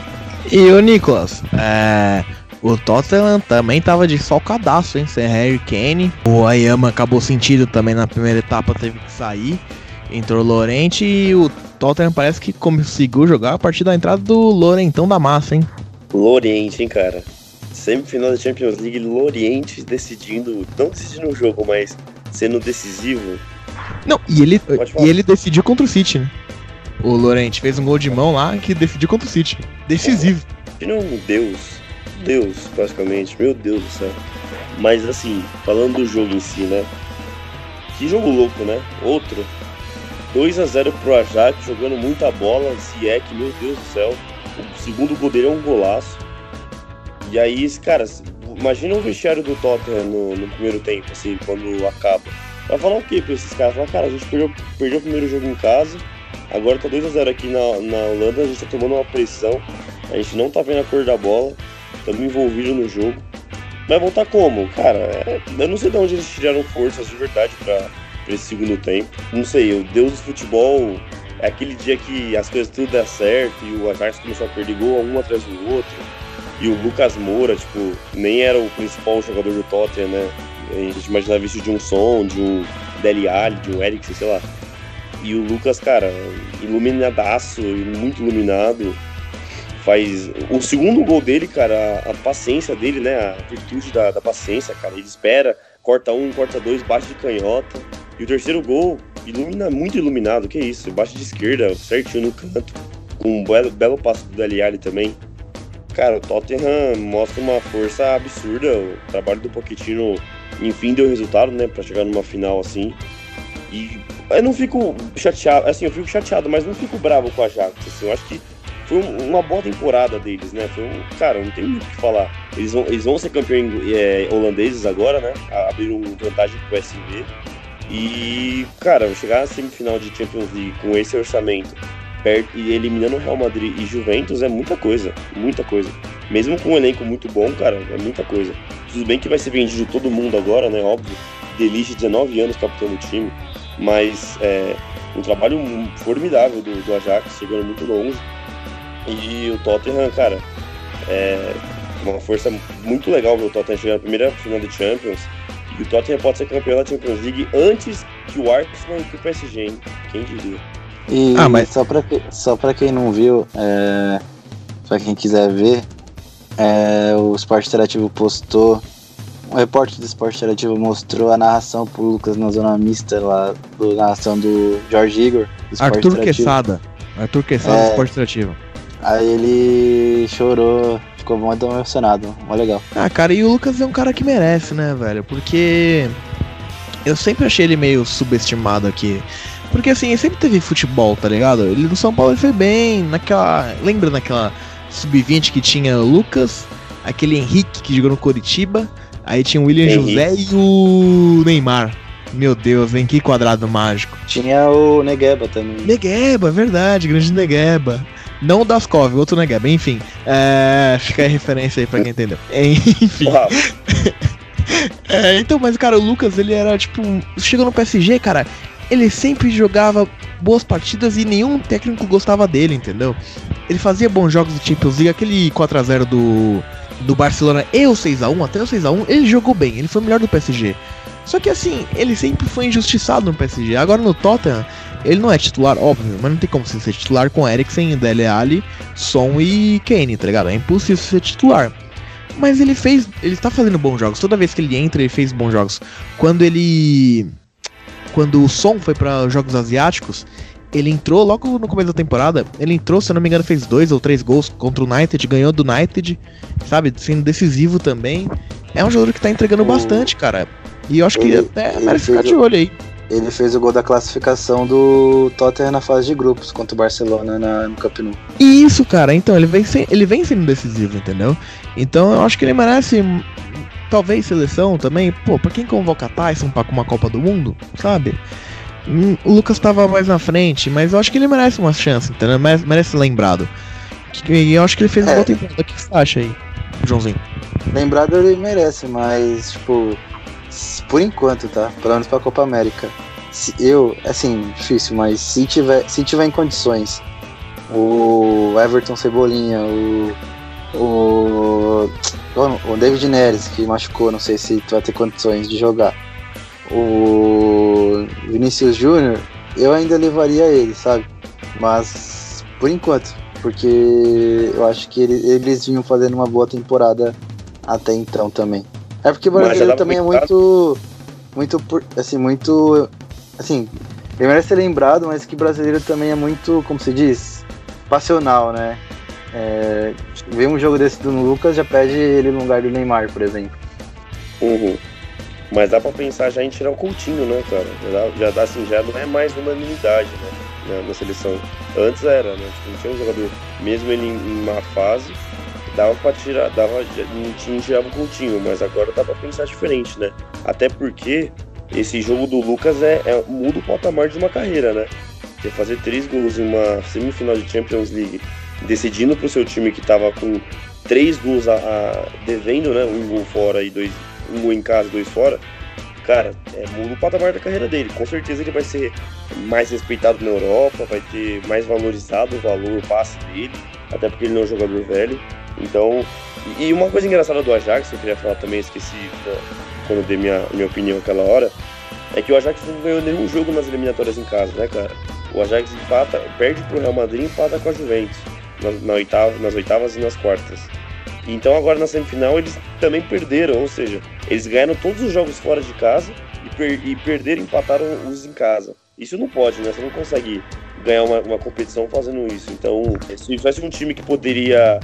E o Nicolas, é, o Tottenham também tava de salcadaço, hein? Sem Harry Kane. O Ayama acabou sentido também na primeira etapa, teve que sair. Entrou o Lorente e o Tottenham parece que conseguiu jogar a partir da entrada do Lorentão da massa, hein? Loriente, hein, cara. Semifinal da Champions League, Loriente decidindo, não decidindo o jogo, mas sendo decisivo. Não, e ele, e ele decidiu contra o City, né? O Lorente fez um gol de mão lá que decidiu contra o City. Decisivo. Um Deus, Deus, praticamente, meu Deus do céu. Mas assim, falando do jogo em si, né? Que jogo louco, né? Outro. 2 a 0 pro Ajax, jogando muita bola. Ziyech, meu Deus do céu. O segundo gol dele é um golaço. E aí, cara, imagina o vestiário do Tottenham no, no primeiro tempo, assim, quando acaba. Vai falar o quê pra esses caras? Falar, cara, a gente perdeu, perdeu o primeiro jogo em casa, agora tá 2x0 aqui na, na Holanda, a gente tá tomando uma pressão, a gente não tá vendo a cor da bola, estamos envolvidos no jogo. Vai voltar como? Cara, é, eu não sei de onde eles tiraram forças de verdade pra, pra esse segundo tempo. Não sei, o Deus do futebol é aquele dia que as coisas tudo dá certo e o Ajax começou a perder gol um atrás do outro. E o Lucas Moura, tipo, nem era o principal jogador do Tottenham, né? A gente imaginava isso de um som, de um Deli Ali, de um Eriksen, sei lá. E o Lucas, cara, iluminadaço, muito iluminado. Faz. O segundo gol dele, cara, a, a paciência dele, né? A virtude da, da, paciência, cara. Ele espera, corta um, corta dois, bate de canhota. E o terceiro gol, ilumina, muito iluminado, que isso, bate de esquerda, certinho no canto. Com um belo, belo passo do Deli Ali também cara, o Tottenham mostra uma força absurda. O trabalho do Pochettino, enfim, deu resultado, né, para chegar numa final assim. E eu não fico chateado, assim, eu fico chateado, mas não fico bravo com a Ajax, assim, eu acho que foi uma boa temporada deles, né? Foi um, cara, não tem muito o que falar. Eles vão, eles vão ser campeões é, holandeses agora, né? Abriram vantagem pro PSV. E, cara, chegar na semifinal de Champions League com esse orçamento perto e eliminando o Real Madrid e Juventus é muita coisa, muita coisa. Mesmo com um elenco muito bom, cara, é muita coisa. Tudo bem que vai ser vendido todo mundo agora, né? Óbvio. Deliche, 19 anos capitão do time, mas é um trabalho formidável do, do Ajax, chegando muito longe. E o Tottenham, cara, é uma força muito legal ver o Tottenham chegar na primeira final do Champions. E o Tottenham pode ser campeão da Champions League antes que o Arsenal e que o PSG, hein? Quem diria? E ah, mas... só, pra, só pra quem não viu, é, pra quem quiser ver, é, o Esporte Interativo postou. Um repórter do Esporte Interativo mostrou a narração pro Lucas na zona mista lá, do narração do Jorge Igor. Do Arthur Quesada. Arthur Quesada é, do Esporte Interativo. Aí ele chorou, ficou muito emocionado, mó legal. Ah, cara, e o Lucas é um cara que merece, né, velho? Porque eu sempre achei ele meio subestimado aqui. Porque assim, ele sempre teve futebol, tá ligado? Ele no São Paulo ele foi bem, naquela. Lembra naquela sub-20 que tinha o Lucas, aquele Henrique que jogou no Coritiba, aí tinha o William Henrique. José e o Neymar. Meu Deus, em que quadrado mágico. Tinha o Negueba também. Negueba, verdade, grande Negueba. Não o Daskov, outro Negueba. Enfim, é... fica a referência aí pra quem entendeu. Enfim. é, então, mas cara, o Lucas, ele era tipo. Chegou no PSG, cara ele sempre jogava boas partidas e nenhum técnico gostava dele, entendeu? Ele fazia bons jogos do Champions League, aquele 4 a 0 do do Barcelona e o 6 a 1, até o 6 a 1, ele jogou bem, ele foi o melhor do PSG. Só que assim, ele sempre foi injustiçado no PSG. Agora no Tottenham, ele não é titular, óbvio, mas não tem como ser titular com Eriksen, Dele Alli, Son e Kane, tá ligado? É impossível ser titular. Mas ele fez, ele tá fazendo bons jogos. Toda vez que ele entra, ele fez bons jogos. Quando ele quando o Som foi para jogos asiáticos, ele entrou logo no começo da temporada. Ele entrou, se eu não me engano, fez dois ou três gols contra o United, ganhou do United, sabe? Sendo decisivo também. É um jogador que tá entregando bastante, cara. E eu acho que até merece ficar de olho aí. Ele fez o gol da classificação do Tottenham na fase de grupos contra o Barcelona na, no Camp Nou. Isso, cara. Então, ele vem, ele vem sendo decisivo, entendeu? Então, eu acho que ele merece talvez seleção também, pô, pra quem convoca Tyson pra uma Copa do Mundo, sabe? Hum, o Lucas tava mais na frente, mas eu acho que ele merece uma chance, entendeu? Merece, lembrado. E eu acho que ele fez é. uma boa temporada. O que você acha aí, Joãozinho? Lembrado ele merece, mas, tipo, por enquanto, tá? Pelo menos pra Copa América. Se eu, assim, difícil, mas se tiver, se tiver em condições, o Everton Cebolinha, o o, o David Neres, que machucou, não sei se vai ter condições de jogar. O Vinícius Júnior, eu ainda levaria ele, sabe? Mas por enquanto, porque eu acho que ele, eles vinham fazendo uma boa temporada até então também. É porque o brasileiro também é muito, muito, assim, muito, assim, ele merece ser lembrado, mas que brasileiro também é muito, como se diz, passional, né? É, ver um jogo desse do Lucas já pede ele no lugar do Neymar, por exemplo. Uhum. Mas dá pra pensar já em tirar o Coutinho, né, cara? Já, já, assim, já não é mais unanimidade, né? Na, na seleção. Antes era, né? Tipo, não tinha um jogador, mesmo ele em uma fase, dava pra tirar, dava, não tinha tirava o mas agora dá pra pensar diferente, né? Até porque esse jogo do Lucas é, é muda o patamar de uma carreira, né? Você fazer três gols em uma semifinal de Champions League, decidindo pro seu time que tava com três gols a, a devendo, né? Um gol fora e dois, um gol em casa, dois fora. Cara, é muda o patamar da carreira dele. Com certeza ele vai ser mais respeitado na Europa, vai ter mais valorizado o valor, o passe dele, até porque ele não é um jogador velho. Então, e uma coisa engraçada do Ajax, eu queria falar também, esqueci quando eu dei minha, minha opinião aquela hora, é que o Ajax não ganhou nenhum jogo nas eliminatórias em casa, né, cara? O Ajax empata, perde pro Real Madrid e empata com a Juventus nas, na oitava, nas oitavas e nas quartas. Então agora na semifinal eles também perderam, ou seja, eles ganharam todos os jogos fora de casa e, per e perderam e empataram os em casa. Isso não pode, né? Você não consegue ganhar uma, uma competição fazendo isso. Então, se tivesse um time que poderia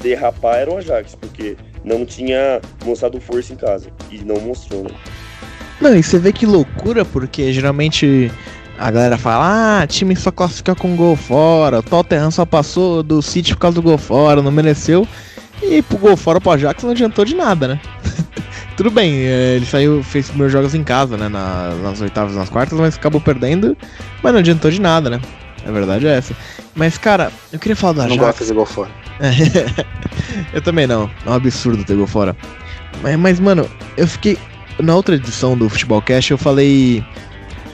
derrapar era o Ajax, porque não tinha mostrado força em casa. E não mostrou, né? Não, e você vê que loucura, porque geralmente a galera fala, ah, time só classifica com gol fora, o Tottenham só passou do City por causa do gol fora, não mereceu. E pro gol fora pro Ajax não adiantou de nada, né? Tudo bem, é, ele saiu, fez os meus jogos em casa, né? Na, nas oitavas e nas quartas, mas acabou perdendo, mas não adiantou de nada, né? A verdade é essa. Mas, cara, eu queria falar do Ajax. Não gosto de gol fora. eu também não. É um absurdo ter gol fora. Mas, mas, mano, eu fiquei. Na outra edição do Futebolcast eu falei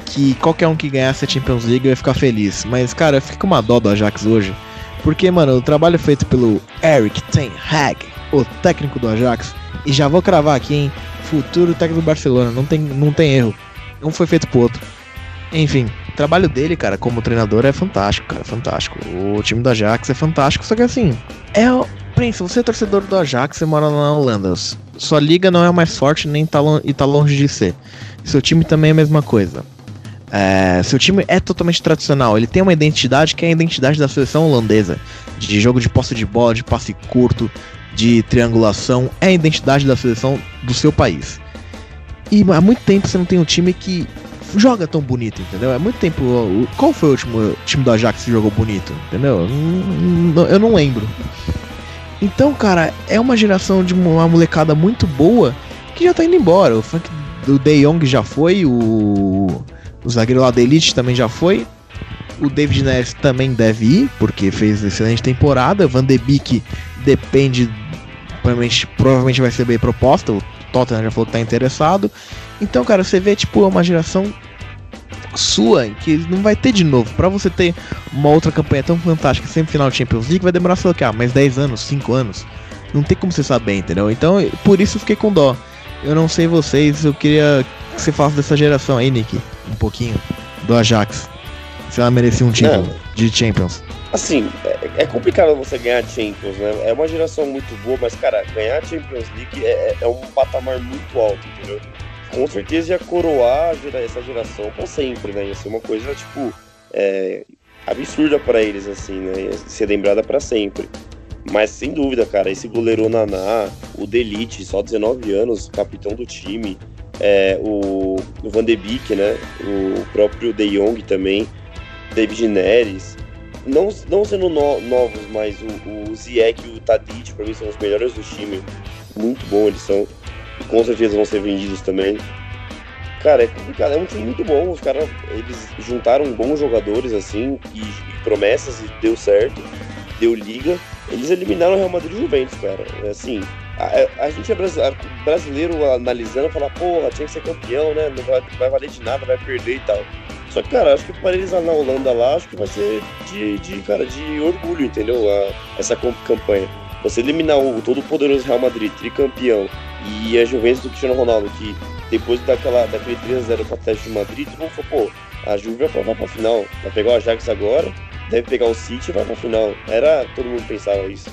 que qualquer um que ganhasse a Champions League eu ia ficar feliz. Mas, cara, eu fiquei com uma dó do Ajax hoje. Porque, mano, o trabalho feito pelo Eric Ten Hag, o técnico do Ajax, e já vou cravar aqui, hein? Futuro técnico do Barcelona, não tem, não tem erro. Um foi feito pro outro. Enfim, o trabalho dele, cara, como treinador é fantástico, cara, fantástico. O time do Ajax é fantástico, só que assim, é. Pensa, você é torcedor do Ajax, você mora na Holanda. Sua liga não é mais forte nem tá, e tá longe de ser. Seu time também é a mesma coisa. É, seu time é totalmente tradicional, ele tem uma identidade que é a identidade da seleção holandesa, de jogo de posse de bola, de passe curto, de triangulação, é a identidade da seleção do seu país. E há muito tempo você não tem um time que joga tão bonito, entendeu? É muito tempo. Qual foi o último time do Ajax que jogou bonito, entendeu? Eu não lembro. Então, cara, é uma geração de uma molecada muito boa que já tá indo embora. O Frank do De Jong já foi, o o zagueiro lá da Elite também já foi. O David Neres também deve ir, porque fez excelente temporada. Van de Beek depende, provavelmente, provavelmente vai ser bem proposta. O Tottenham já falou que tá interessado. Então, cara, você vê, tipo, uma geração sua que não vai ter de novo. Para você ter uma outra campanha tão fantástica, sempre final de Champions League, vai demorar, sei lá, mais 10 anos, 5 anos. Não tem como você saber, entendeu? Então, por isso eu fiquei com dó. Eu não sei vocês, eu queria que você falasse dessa geração aí, Nick um pouquinho do Ajax. Se ela merecia um título Não. de Champions. Assim, é, é, complicado você ganhar Champions, né? É uma geração muito boa, mas, cara, ganhar Champions League é, é, é um patamar muito alto, entendeu? Com certeza ia coroar essa geração pra sempre, né? Ia ser uma coisa, tipo, é, absurda para eles, assim, né? Ia ser lembrada para sempre. Mas sem dúvida, cara, esse goleiro Naná, o Delite, só 19 anos, capitão do time, é, o, o Van de Beek, né? O próprio De Jong também, David Neres. Não, não sendo no, novos, mas o, o e o Tadic, para mim, são os melhores do time. Muito bom eles são. E com certeza vão ser vendidos também. Cara, é complicado, é um time muito bom. Os caras, eles juntaram bons jogadores, assim, e, e promessas, e deu certo. Deu liga. Eles eliminaram o Real Madrid e Juventus, cara. É assim, a, a, gente é brasileiro analisando, fala, porra, tinha que ser campeão, né? Não vai, vai valer de nada, vai perder e tal. Só que, cara, acho que para eles na Holanda lá, acho que vai ser de, de cara, de orgulho, entendeu? A, essa campanha. Você eliminar o todo poderoso Real Madrid, tricampeão, e a Juventus do Cristiano Ronaldo, que depois daquela, daquele 3x0 com o Atlético de Madrid, todo mundo falou, pô, a Juve vai pra, pra final, vai pegar o Ajax agora, deve pegar o City e vai pra final. Era, todo mundo pensava isso.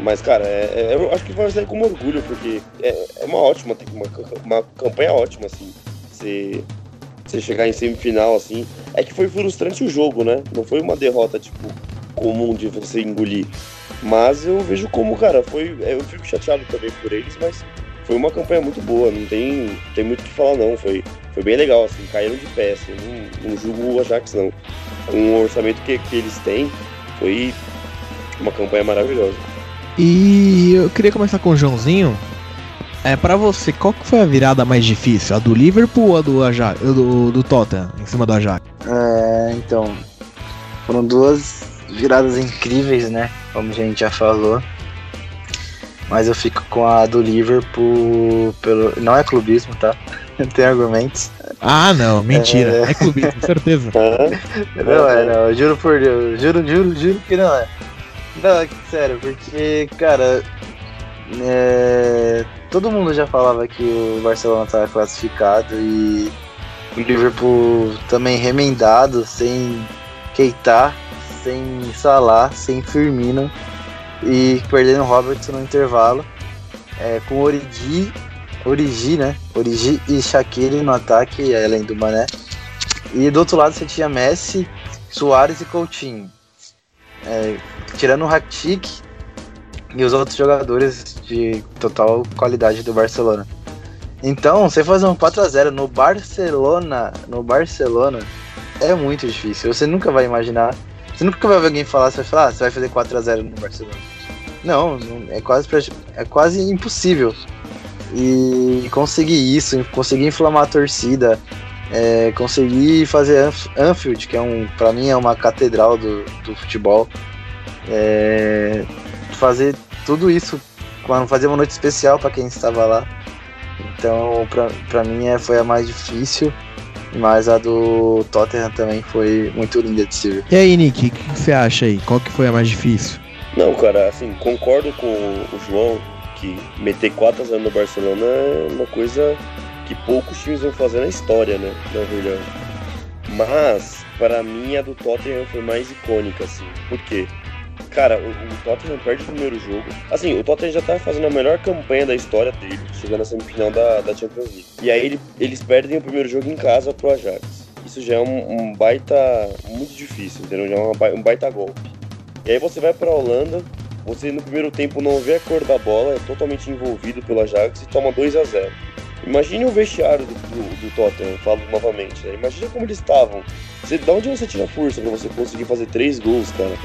Mas, cara, é, é, eu acho que vai sair com orgulho, porque é, é uma ótima, uma, uma campanha ótima, assim. Você, você chegar em semifinal, assim. É que foi frustrante o jogo, né? Não foi uma derrota, tipo, comum de você engolir. Mas eu vejo como, cara, foi. Eu fico chateado também por eles, mas foi uma campanha muito boa, não tem, tem muito o que falar não, foi, foi bem legal, assim, caíram de pé, assim, não, não julgo o Ajax não. Com o orçamento que, que eles têm, foi uma campanha maravilhosa. E eu queria começar com o Joãozinho. É, para você, qual que foi a virada mais difícil? A do Liverpool ou a do, Ajax, do, do Tottenham, em cima do Ajax? É, então, foram duas viradas incríveis, né? Como a gente já falou. Mas eu fico com a do Liverpool pelo. Não é clubismo, tá? Tem argumentos. Ah, não, mentira. É, é clubismo, certeza. não é, não. Juro por Deus. Juro, juro, juro que não é. Não, sério, porque, cara. É, todo mundo já falava que o Barcelona estava classificado e o Liverpool também remendado, sem Keita, sem Salah, sem Firmino e perdendo o Robertson no intervalo. É, com Origi, Origi, né? Origi e Shaqiri no ataque, além do Mané. E do outro lado você tinha Messi, Soares e Coutinho. É, tirando o Rakitic e os outros jogadores de total qualidade do Barcelona. Então, você fazer um 4 a 0 no Barcelona, no Barcelona é muito difícil. Você nunca vai imaginar, você nunca vai ver alguém falar, você vai falar, ah, você vai fazer 4 a 0 no Barcelona. Não, é quase é quase impossível. E conseguir isso, conseguir inflamar a torcida, é, conseguir fazer Anfield, que é um, para mim é uma catedral do, do futebol, é, fazer tudo isso, fazer uma noite especial para quem estava lá. Então, para mim é, foi a mais difícil, mas a do Tottenham também foi muito linda de se ver. E aí, Nick, o que, que você acha aí? Qual que foi a mais difícil? Não, cara, assim, concordo com o João que meter 4 a 0 no Barcelona é uma coisa que poucos times vão fazer na história, né? Na verdade. Mas, para mim, a do Tottenham foi mais icônica, assim. Por quê? Cara, o, o, Tottenham perde o primeiro jogo. Assim, o Tottenham já tá fazendo a melhor campanha da história dele, chegando na semifinal da, da Champions League. E aí ele, eles perdem o primeiro jogo em casa pro Ajax. Isso já é um, um baita. muito difícil, entendeu? Já é uma, um baita golpe. E aí você vai pra Holanda, você no primeiro tempo não vê a cor da bola, é totalmente envolvido pelo Ajax e toma 2 a 0 Imagine o vestiário do, do, do Tottenham, falo novamente, né? Imagina como eles estavam. Você, da onde você tira força para você conseguir fazer três gols, cara?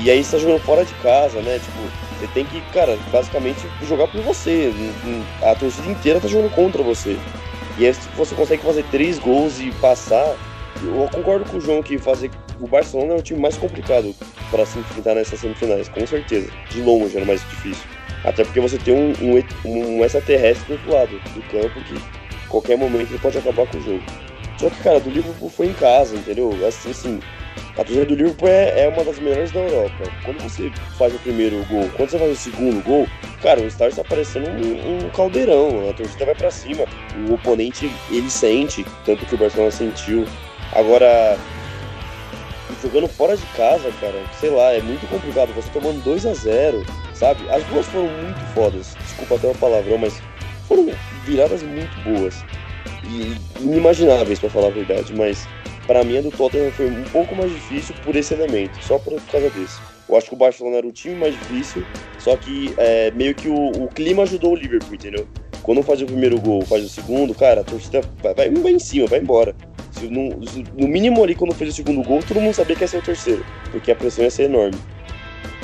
E aí você tá jogando fora de casa, né? Tipo, você tem que, cara, basicamente jogar por você. A torcida inteira tá jogando contra você. E aí você consegue fazer três gols e passar. Eu concordo com o João que fazer. O Barcelona é o time mais complicado para se enfrentar nessas semifinais, com certeza. De longe era mais difícil. Até porque você tem um, um, um extraterrestre do outro lado do campo que qualquer momento ele pode acabar com o jogo. Só que, cara, do Liverpool foi em casa, entendeu? Assim, assim a torcida do Liverpool é, é, uma das melhores da Europa. Quando você faz o primeiro gol, quando você faz o segundo gol, cara, o estádio está parecendo um, um, caldeirão. A torcida vai para cima. O oponente, ele sente, tanto que o Barcelona sentiu. Agora, jogando fora de casa, cara, sei lá, é muito complicado. Você tomando 2 a 0 sabe? As duas foram muito fodas. Desculpa até o palavrão, mas foram viradas muito boas. E inimagináveis, para falar a verdade, mas para mim a do Tottenham foi um pouco mais difícil por esse elemento, só por causa desse. Eu acho que o Barcelona era o time mais difícil, só que é, meio que o, o, clima ajudou o Liverpool, entendeu? Quando faz o primeiro gol, faz o segundo, cara, a torcida vai, vai, vai em cima, vai embora. Se, no, no, mínimo ali, quando fez o segundo gol, todo mundo sabia que ia ser o terceiro, porque a pressão ia ser enorme.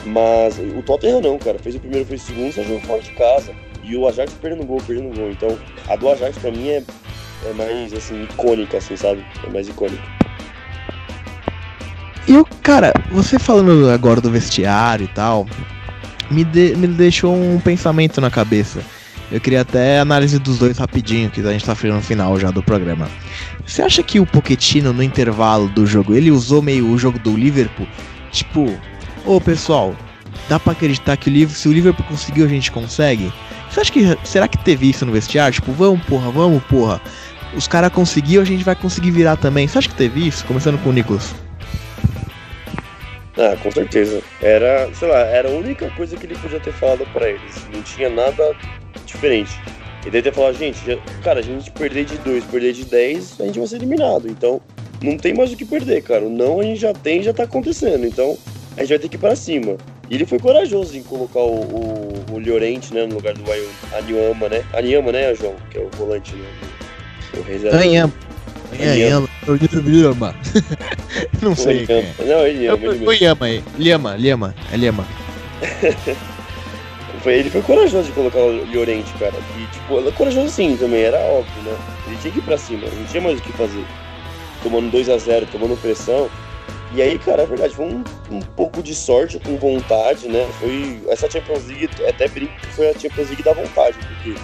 Mas o Tottenham não, cara. Fez o primeiro, fez o segundo, jogou fora de casa. E o Ajax perdendo gol, perdendo gol. Então, a do Ajax pra mim é, é mais, assim, icônica, assim, sabe? É mais icônica. E o cara, você falando agora do vestiário e tal, me, de, me deixou um pensamento na cabeça. Eu queria até análise dos dois rapidinho, que a gente tá fazendo no final já do programa. Você acha que o Pochettino no intervalo do jogo, ele usou meio o jogo do Liverpool? Tipo, ô pessoal, dá para acreditar que o Liverpool, se o Liverpool conseguiu, a gente consegue? Você acha que será que teve isso no vestiário? Tipo, vamos porra, vamos porra. Os caras conseguiram, a gente vai conseguir virar também. Você acha que teve isso? Começando com o Nicolas. Ah, com certeza. Era, sei lá, era a única coisa que ele podia ter falado para eles. Não tinha nada diferente. Ele deve ter falado, gente, já, cara, a gente perder de 2, perder de 10, a gente vai ser eliminado. Então, não tem mais o que perder, cara. O não a gente já tem já tá acontecendo. Então, a gente vai ter que ir pra cima. E ele foi corajoso em colocar o, o, o Llorente, né, no lugar do Aniama, né? Aniama, né, João? Que é o volante, né? O reserva. Aniama. Aniama. Aniama. Não sei. Não, ele ama. Ele Aniama, Liama, Liama. É Liama. ele foi corajoso de colocar o Llorente, cara. E, tipo, corajoso sim também, era óbvio, né? Ele tinha que ir pra cima, não tinha mais o que fazer. Tomando 2 a 0 tomando pressão. E aí, cara, é verdade, foi um, um pouco de sorte, com vontade, né? Foi. Essa Champions League, até brinco que foi a Champions League da vontade, porque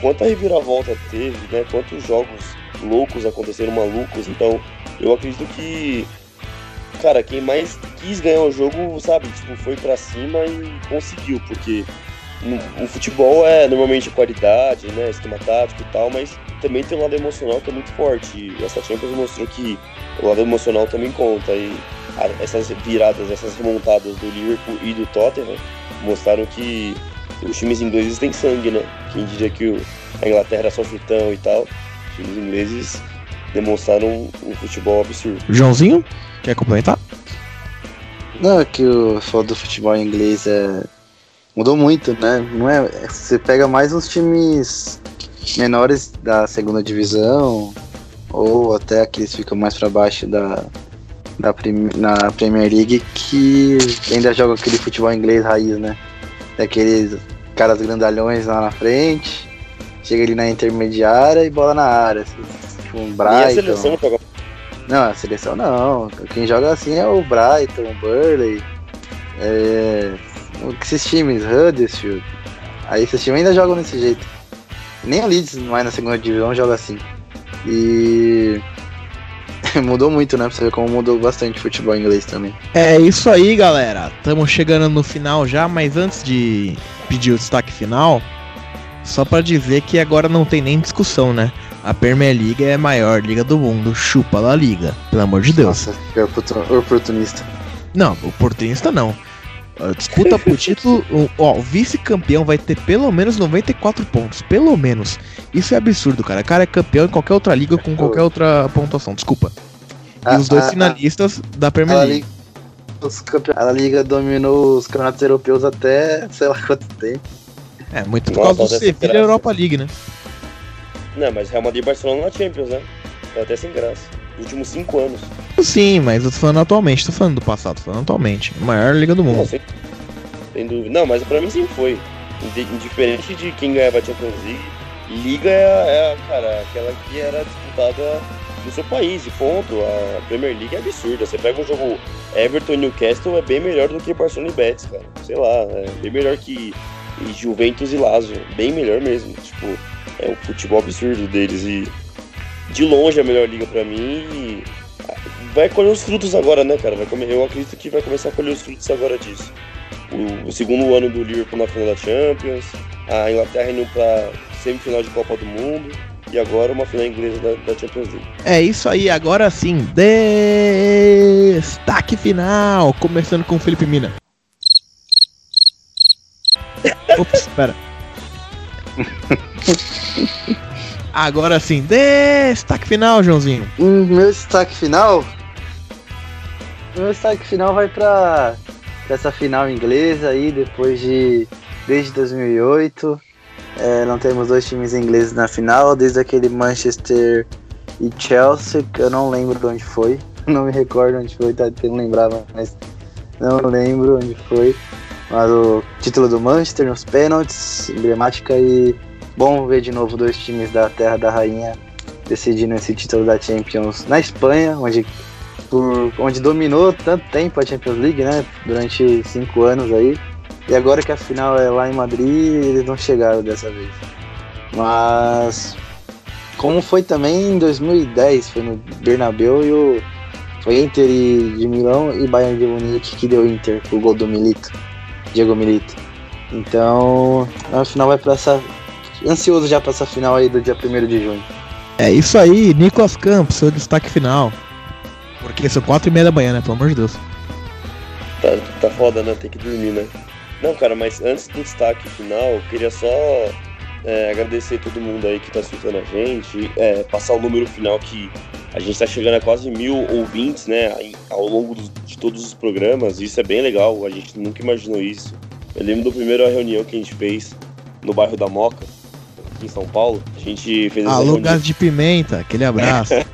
quanta reviravolta teve, né? Quantos jogos loucos aconteceram, malucos. Então, eu acredito que, cara, quem mais quis ganhar o jogo, sabe, tipo, foi para cima e conseguiu, porque o futebol é normalmente qualidade, né? Esquema tático e tal, mas também tem um lado emocional que é muito forte. E essa Champions mostrou que o lado emocional também conta. E essas viradas, essas remontadas do Liverpool e do Tottenham mostraram que os times ingleses têm sangue, né? Quem diria que a Inglaterra é sofritão e tal, os times ingleses demonstraram um, futebol absurdo. Joãozinho, quer complementar? Não, é que o foda do futebol inglês é mudou muito, né? Não é, você pega mais uns times menores da segunda divisão ou até aqueles que ficam mais para baixo da, da na Premier League que ainda jogam aquele futebol inglês raiz, né? Daqueles caras grandalhões lá na frente, chega ali na intermediária e bola na área. Assim, tipo um Brighton. E a seleção joga... Não, a seleção não. Quem joga assim é o Brighton, o Burley. É... Esses times, Huddersfield. Aí esses times ainda jogam desse jeito. Nem o Leeds mais na segunda divisão joga assim. E mudou muito, né? Pra você ver como mudou bastante o futebol inglês também. É isso aí, galera. Estamos chegando no final já, mas antes de pedir o destaque final, só para dizer que agora não tem nem discussão, né? A Premier League é a maior liga do mundo. Chupa lá liga, pelo amor de Deus. Nossa, que oportunista. Não, oportunista não. Disputa por título, ó, o vice-campeão vai ter pelo menos 94 pontos. Pelo menos. Isso é absurdo, cara. O cara é campeão em qualquer outra liga com qualquer outra pontuação. Desculpa. E ah, os dois ah, finalistas ah, da Premier League. A Liga dominou os campeonatos europeus até sei lá quanto tempo. É, muito por causa do Sevilla Europa League, né? Não, mas Real Madrid e Barcelona na Champions, né? Tá até sem graça. Os últimos cinco anos. Sim, mas eu tô falando atualmente, tô falando do passado, tô falando atualmente. Maior liga do mundo. Não, sem, sem dúvida. Não, mas pra mim sempre foi. Indiferente de quem ganhava a Champions League, Liga é, é, cara, aquela que era disputada no seu país, e ponto. A Premier League é absurda. Você pega um jogo Everton e Newcastle, é bem melhor do que Barcelona e Betis, cara. Sei lá, é bem melhor que Juventus e Lazio. Bem melhor mesmo. Tipo, é um futebol absurdo deles e de longe é a melhor liga para mim. E vai colher os frutos agora, né, cara? Vai comer, eu acredito que vai começar a colher os frutos agora disso. O, o segundo ano do Liverpool na final da Champions, a Inglaterra indo pra semifinal de Copa do Mundo e agora uma final inglesa da, da, Champions League. É isso aí, agora sim, destaque final, começando com o Felipe Mina. Ops, espera. Agora sim, destaque final, Joãozinho. Hum, meu destaque final? Meu destaque final vai para essa final inglesa aí, depois de. Desde 2008. É, não temos dois times ingleses na final, desde aquele Manchester e Chelsea, que eu não lembro de onde foi. Não me recordo onde foi, tá tentando lembrar, mas não lembro onde foi. Mas o título do Manchester nos pênaltis, emblemática e bom ver de novo dois times da Terra da Rainha decidindo esse título da Champions na Espanha, onde, por, onde dominou tanto tempo a Champions League, né? Durante cinco anos aí. E agora que a final é lá em Madrid, eles não chegaram dessa vez. Mas como foi também em 2010, foi no Bernabéu e o foi Inter de Milão e Bayern de Munique que deu Inter, o gol do Milito, Diego Milito. Então, a final vai para essa ansioso já pra essa final aí do dia 1 de junho. É isso aí, Nicolas Campos, seu destaque final. Porque são 4 e meia da manhã, né? Pelo amor de Deus. Tá, tá foda, né? Tem que dormir, né? Não, cara, mas antes do destaque final, eu queria só é, agradecer todo mundo aí que tá escutando a gente, é, passar o número final que A gente está chegando a quase mil ouvintes, né, ao longo de todos os programas. Isso é bem legal, a gente nunca imaginou isso. Eu lembro da primeira reunião que a gente fez no bairro da Moca, aqui em São Paulo. A gente fez Alô, reunião... gás de pimenta, aquele abraço.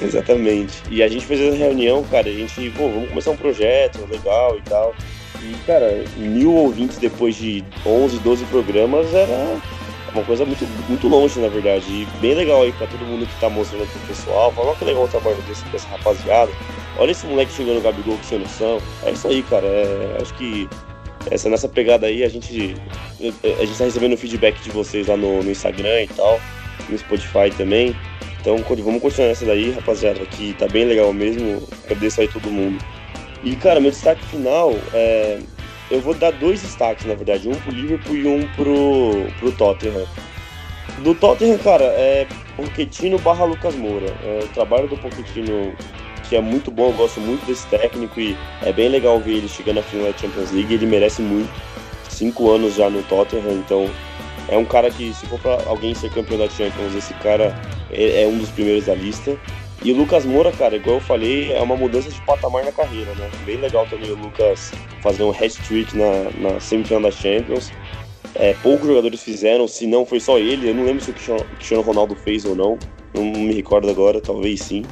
Exatamente. E a gente fez essa reunião, cara, a gente, pô, vamos começar um projeto legal e tal. E, cara, mil ouvintes depois de 11, 12 programas era uma coisa muito, muito longe, na verdade. E bem legal aí pra todo mundo que tá mostrando pro pessoal. Fala, que legal o trabalho desse, dessa rapaziada. Olha esse moleque chegando no Gabigol que sem noção. É isso aí, cara. É, acho que essa nessa pegada aí a gente a gente tá recebendo feedback de vocês lá no, no Instagram e tal, no Spotify também. Então vamos continuar nessa daí, rapaziada, que tá bem legal mesmo. Agradeço aí todo mundo. E cara, meu destaque final é. Eu vou dar dois destaques, na verdade, um pro Liverpool e um pro, pro Tottenham. Do Tottenham, cara, é Pochettino barra Lucas Moura. É, o trabalho do Pochettino, que é muito bom, eu gosto muito desse técnico e é bem legal ver ele chegando na final da Champions League, ele merece muito. Cinco anos já no Tottenham, então é um cara que, se for pra alguém ser campeão da Champions, esse cara é, é um dos primeiros da lista. E o Lucas Moura, cara, igual eu falei, é uma mudança de patamar na carreira, né? Bem legal também o Lucas fazer um hat-trick na, na semifinal da Champions. É, poucos jogadores fizeram, se não foi só ele. Eu não lembro se o Cristiano Ronaldo fez ou não. Não me recordo agora, talvez sim.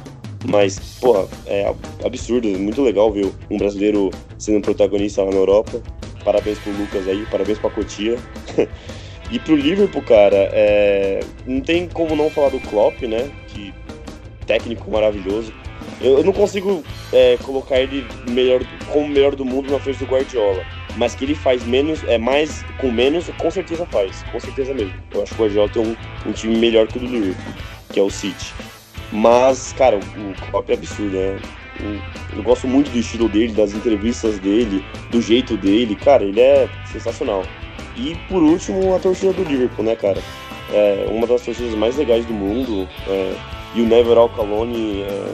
Mas, porra, é absurdo, muito legal ver um brasileiro sendo protagonista lá na Europa. Parabéns pro Lucas aí, parabéns pra Cotia. e pro Liverpool, cara, é... não tem como não falar do Klopp, né? Que técnico maravilhoso. Eu, eu não consigo é, colocar ele melhor, como melhor do mundo na frente do Guardiola. Mas que ele faz menos, é mais com menos, com certeza faz. Com certeza mesmo. Eu acho que o Guardiola tem um, um time melhor que o do Liverpool, que é o City. Mas, cara, o, Klopp é absurdo, né? Eu, eu gosto muito do estilo dele, das entrevistas dele, do jeito dele. Cara, ele é sensacional. E por último, a torcida do Liverpool, né, cara? É uma das torcidas mais legais do mundo. É, e o Never Alcalone é,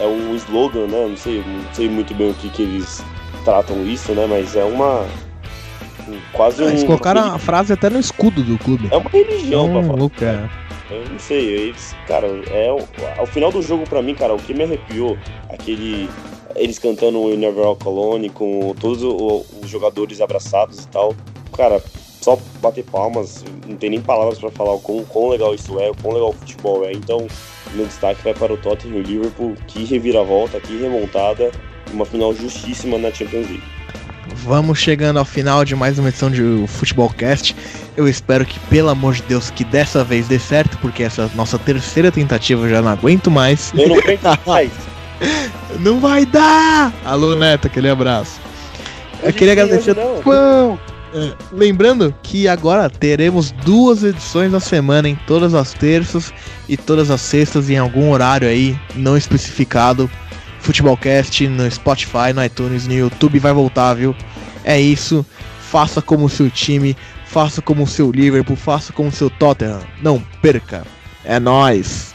é o slogan, né? Não sei, não sei muito bem o que, que eles tratam isso, né? Mas é uma. Quase um. Eles colocaram a frase até no escudo do clube. É uma religião, Então, pra falar. louco, é. Eu não sei, eles, cara, é o- ao final do jogo pra mim, cara, o que me arrepiou, aquele eles cantando o Never Colony com todos os jogadores abraçados e tal. Cara, só bater palmas, não tem nem palavras pra falar o quão, quão legal isso é, o quão legal o futebol é. Então, meu destaque vai para o Tottenham e o Liverpool, que reviravolta, que remontada, uma final justíssima na Champions League. Vamos chegando ao final de mais uma edição de Futebolcast. Eu espero que, pelo amor de Deus, que dessa vez dê certo, porque essa nossa terceira tentativa eu já não aguento mais. Eu não aguento mais. Não vai dar! Alô, Neto, aquele abraço. Eu Hoje queria agradecer. Pão! É, Lembrando que agora teremos duas edições na semana, em todas as terças e todas as sextas, em algum horário aí não especificado. Futebolcast no Spotify, no iTunes, no YouTube vai voltar, viu? É isso. Faça como o seu time, faça como o seu Liverpool, faça como o seu Tottenham. Não perca. É nóis.